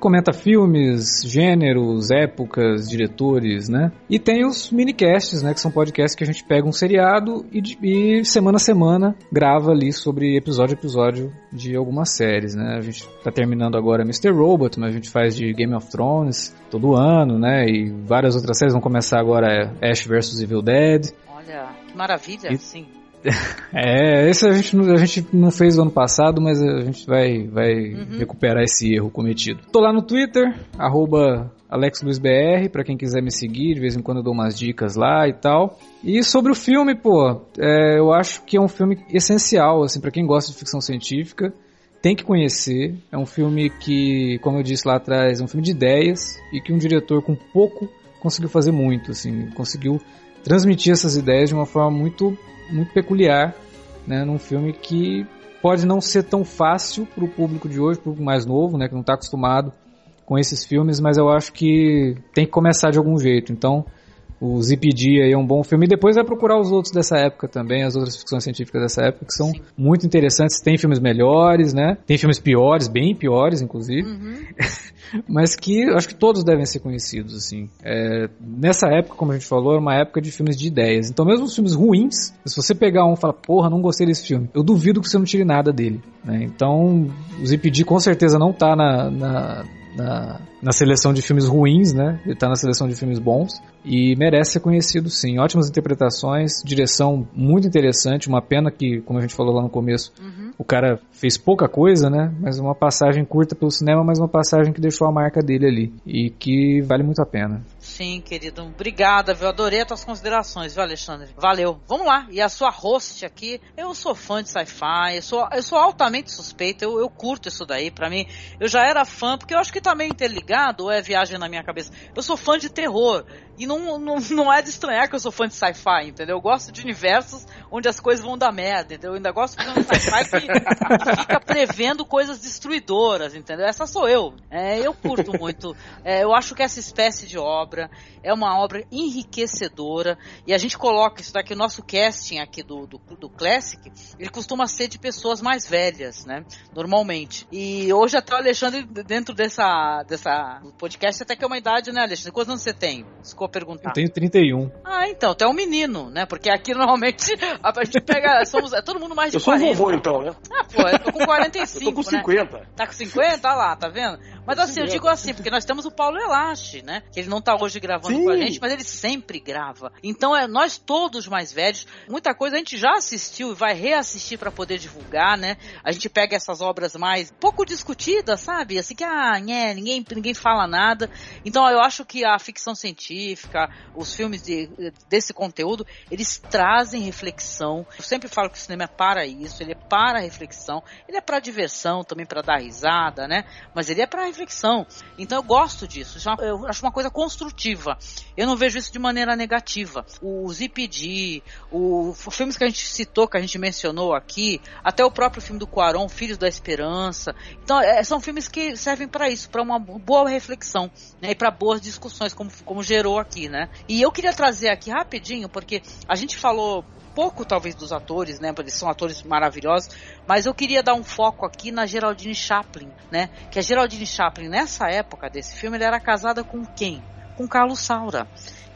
comenta filmes, gêneros, épocas, diretores, né? E tem os minicasts, né? Que são podcasts que a gente pega um seriado e, e semana a semana grava ali sobre episódio a episódio de algumas séries, né? A gente tá terminando agora Mr. Robot, mas a gente faz de Game of Thrones todo ano, né? E várias outras séries vão começar agora Ash vs Evil Dead. Olha, que maravilha, e, sim. É, esse a gente, a gente não fez ano passado, mas a gente vai, vai uhum. recuperar esse erro cometido. Tô lá no Twitter, arroba AlexLuizBR, pra quem quiser me seguir, de vez em quando eu dou umas dicas lá e tal. E sobre o filme, pô, é, eu acho que é um filme essencial, assim, para quem gosta de ficção científica. tem que conhecer. É um filme que, como eu disse lá atrás, é um filme de ideias e que um diretor com pouco conseguiu fazer muito, assim, conseguiu transmitir essas ideias de uma forma muito, muito peculiar, né, num filme que pode não ser tão fácil para o público de hoje, para o público mais novo, né, que não está acostumado com esses filmes, mas eu acho que tem que começar de algum jeito. Então, o ZPD aí é um bom filme. E depois vai procurar os outros dessa época também, as outras ficções científicas dessa época, que são Sim. muito interessantes. Tem filmes melhores, né? Tem filmes piores, bem piores, inclusive. Uhum. Mas que acho que todos devem ser conhecidos, assim. É, nessa época, como a gente falou, era uma época de filmes de ideias. Então, mesmo os filmes ruins, se você pegar um e falar, porra, não gostei desse filme, eu duvido que você não tire nada dele. Né? Então, o ZPD com certeza não tá na, na na, na seleção de filmes ruins, né? Ele tá na seleção de filmes bons e merece ser conhecido sim. Ótimas interpretações, direção muito interessante, uma pena que, como a gente falou lá no começo, uhum. o cara fez pouca coisa, né? Mas uma passagem curta pelo cinema, mas uma passagem que deixou a marca dele ali e que vale muito a pena. Sim, querido. Obrigada, viu? Adorei as tuas considerações, viu, Alexandre? Valeu. Vamos lá. E a sua host aqui, eu sou fã de sci-fi, eu sou, eu sou altamente suspeito, eu, eu curto isso daí. Para mim, eu já era fã, porque eu acho que tá meio interligado, ou é viagem na minha cabeça. Eu sou fã de terror. E não, não, não é de estranhar que eu sou fã de sci-fi, entendeu? Eu gosto de universos onde as coisas vão dar merda, entendeu? Eu ainda gosto de um sci-fi que, que, fica prevendo coisas destruidoras, entendeu? Essa sou eu. É, eu curto muito. É, eu acho que essa espécie de obra é uma obra enriquecedora. E a gente coloca isso daqui, o nosso casting aqui do, do, do Classic, ele costuma ser de pessoas mais velhas, né? Normalmente. E hoje até o Alexandre, dentro dessa, dessa podcast, até que é uma idade, né, Alexandre? Quantos anos você tem? Ficou perguntar. Eu tenho 31. Ah, então, tu é um menino, né? Porque aqui normalmente a gente pega. Somos, é todo mundo mais de eu 40. Eu sou um vovô, então, né? Ah, pô, eu tô com 45. eu tô com 50. Né? Tá com 50? Olha lá, tá vendo? Mas assim, eu digo assim, porque nós temos o Paulo Elache, né? Que ele não tá hoje gravando Sim. com a gente, mas ele sempre grava. Então, é nós todos mais velhos, muita coisa a gente já assistiu e vai reassistir para poder divulgar, né? A gente pega essas obras mais pouco discutidas, sabe? Assim que, ah, né, ninguém, ninguém fala nada. Então, eu acho que a ficção científica, os filmes de, desse conteúdo, eles trazem reflexão. Eu sempre falo que o cinema é para isso, ele é para reflexão, ele é para diversão, também para dar risada, né? Mas ele é para reflexão. Então eu gosto disso. Eu acho uma coisa construtiva. Eu não vejo isso de maneira negativa. O ZPD, os filmes que a gente citou, que a gente mencionou aqui, até o próprio filme do Quaron, Filhos da Esperança. Então é, são filmes que servem para isso, para uma boa reflexão né, e para boas discussões, como, como gerou aqui, né? E eu queria trazer aqui rapidinho, porque a gente falou pouco talvez dos atores, né? Porque eles são atores maravilhosos, mas eu queria dar um foco aqui na Geraldine Chaplin, né? Que a Geraldine Chaplin nessa época desse filme, ela era casada com quem? Com Carlos Saura,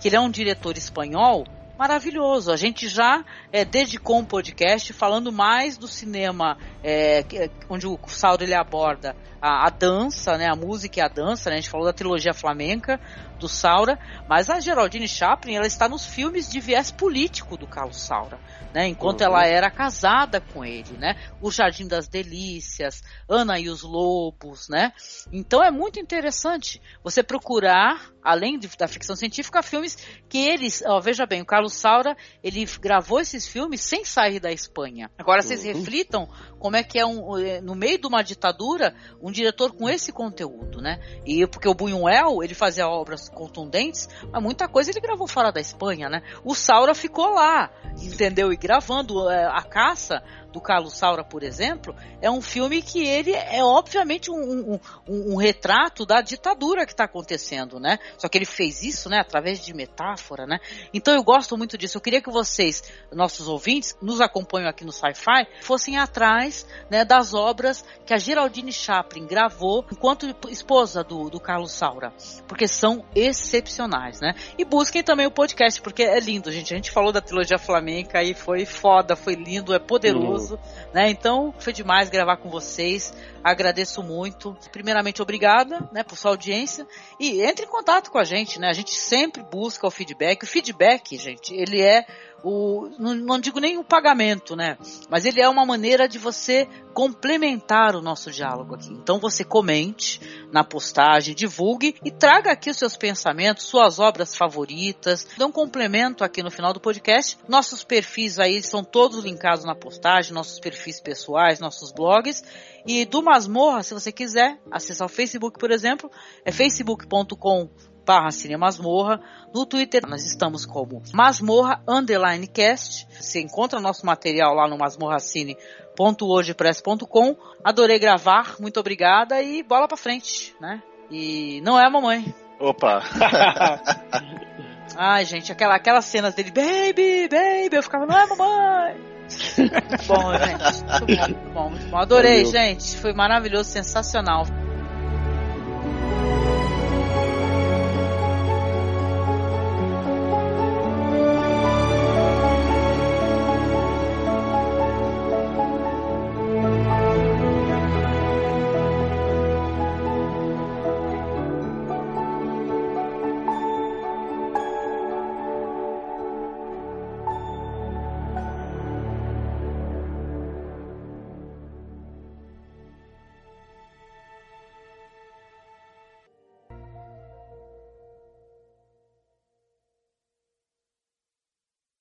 que ele é um diretor espanhol maravilhoso. A gente já é, dedicou um podcast falando mais do cinema, é, onde o Saura ele aborda a, a, dança, né, a música e a dança. Né, a gente falou da trilogia flamenca do Saura, mas a Geraldine Chaplin ela está nos filmes de viés político do Carlos Saura, né? Enquanto uhum. ela era casada com ele, né? O Jardim das Delícias, Ana e os Lobos, né? Então é muito interessante você procurar, além de, da ficção científica, filmes que eles, ó, veja bem, o Carlos Saura ele gravou esses filmes sem sair da Espanha. Agora vocês uhum. reflitam como é que é um, é, no meio de uma ditadura um diretor com esse conteúdo, né? E porque o Buñuel ele fazia obras contundentes, mas muita coisa ele gravou fora da Espanha, né? O Saura ficou lá, entendeu? E gravando é, a caça do Carlos Saura, por exemplo, é um filme que ele é obviamente um, um, um, um retrato da ditadura que está acontecendo, né? Só que ele fez isso, né, através de metáfora, né? Então eu gosto muito disso. Eu queria que vocês, nossos ouvintes, nos acompanham aqui no Sci-Fi, fossem atrás, né, das obras que a Geraldine Chaplin gravou enquanto esposa do, do Carlos Saura, porque são excepcionais, né? E busquem também o podcast, porque é lindo, gente. A gente falou da trilogia flamenca e foi foda, foi lindo, é poderoso né? Então, foi demais gravar com vocês. Agradeço muito. Primeiramente, obrigada, né, por sua audiência e entre em contato com a gente, né? A gente sempre busca o feedback. O feedback, gente, gente. Ele é o. Não, não digo nem o pagamento, né? Mas ele é uma maneira de você complementar o nosso diálogo aqui. Então você comente na postagem, divulgue e traga aqui os seus pensamentos, suas obras favoritas. Dê um complemento aqui no final do podcast. Nossos perfis aí são todos linkados na postagem, nossos perfis pessoais, nossos blogs. E do Masmorra, se você quiser acessar o Facebook, por exemplo, é facebook.com barra Cine Masmorra. No Twitter nós estamos como Masmorra Underline Cast. Você encontra nosso material lá no masmorracine.wordpress.com. Adorei gravar, muito obrigada e bola pra frente, né? E não é a mamãe. Opa! Ai, gente, aquela, aquelas cenas dele, baby, baby, eu ficava, não é mamãe! bom, gente, muito bom, muito bom, muito bom. Adorei, Valeu. gente, foi maravilhoso, sensacional.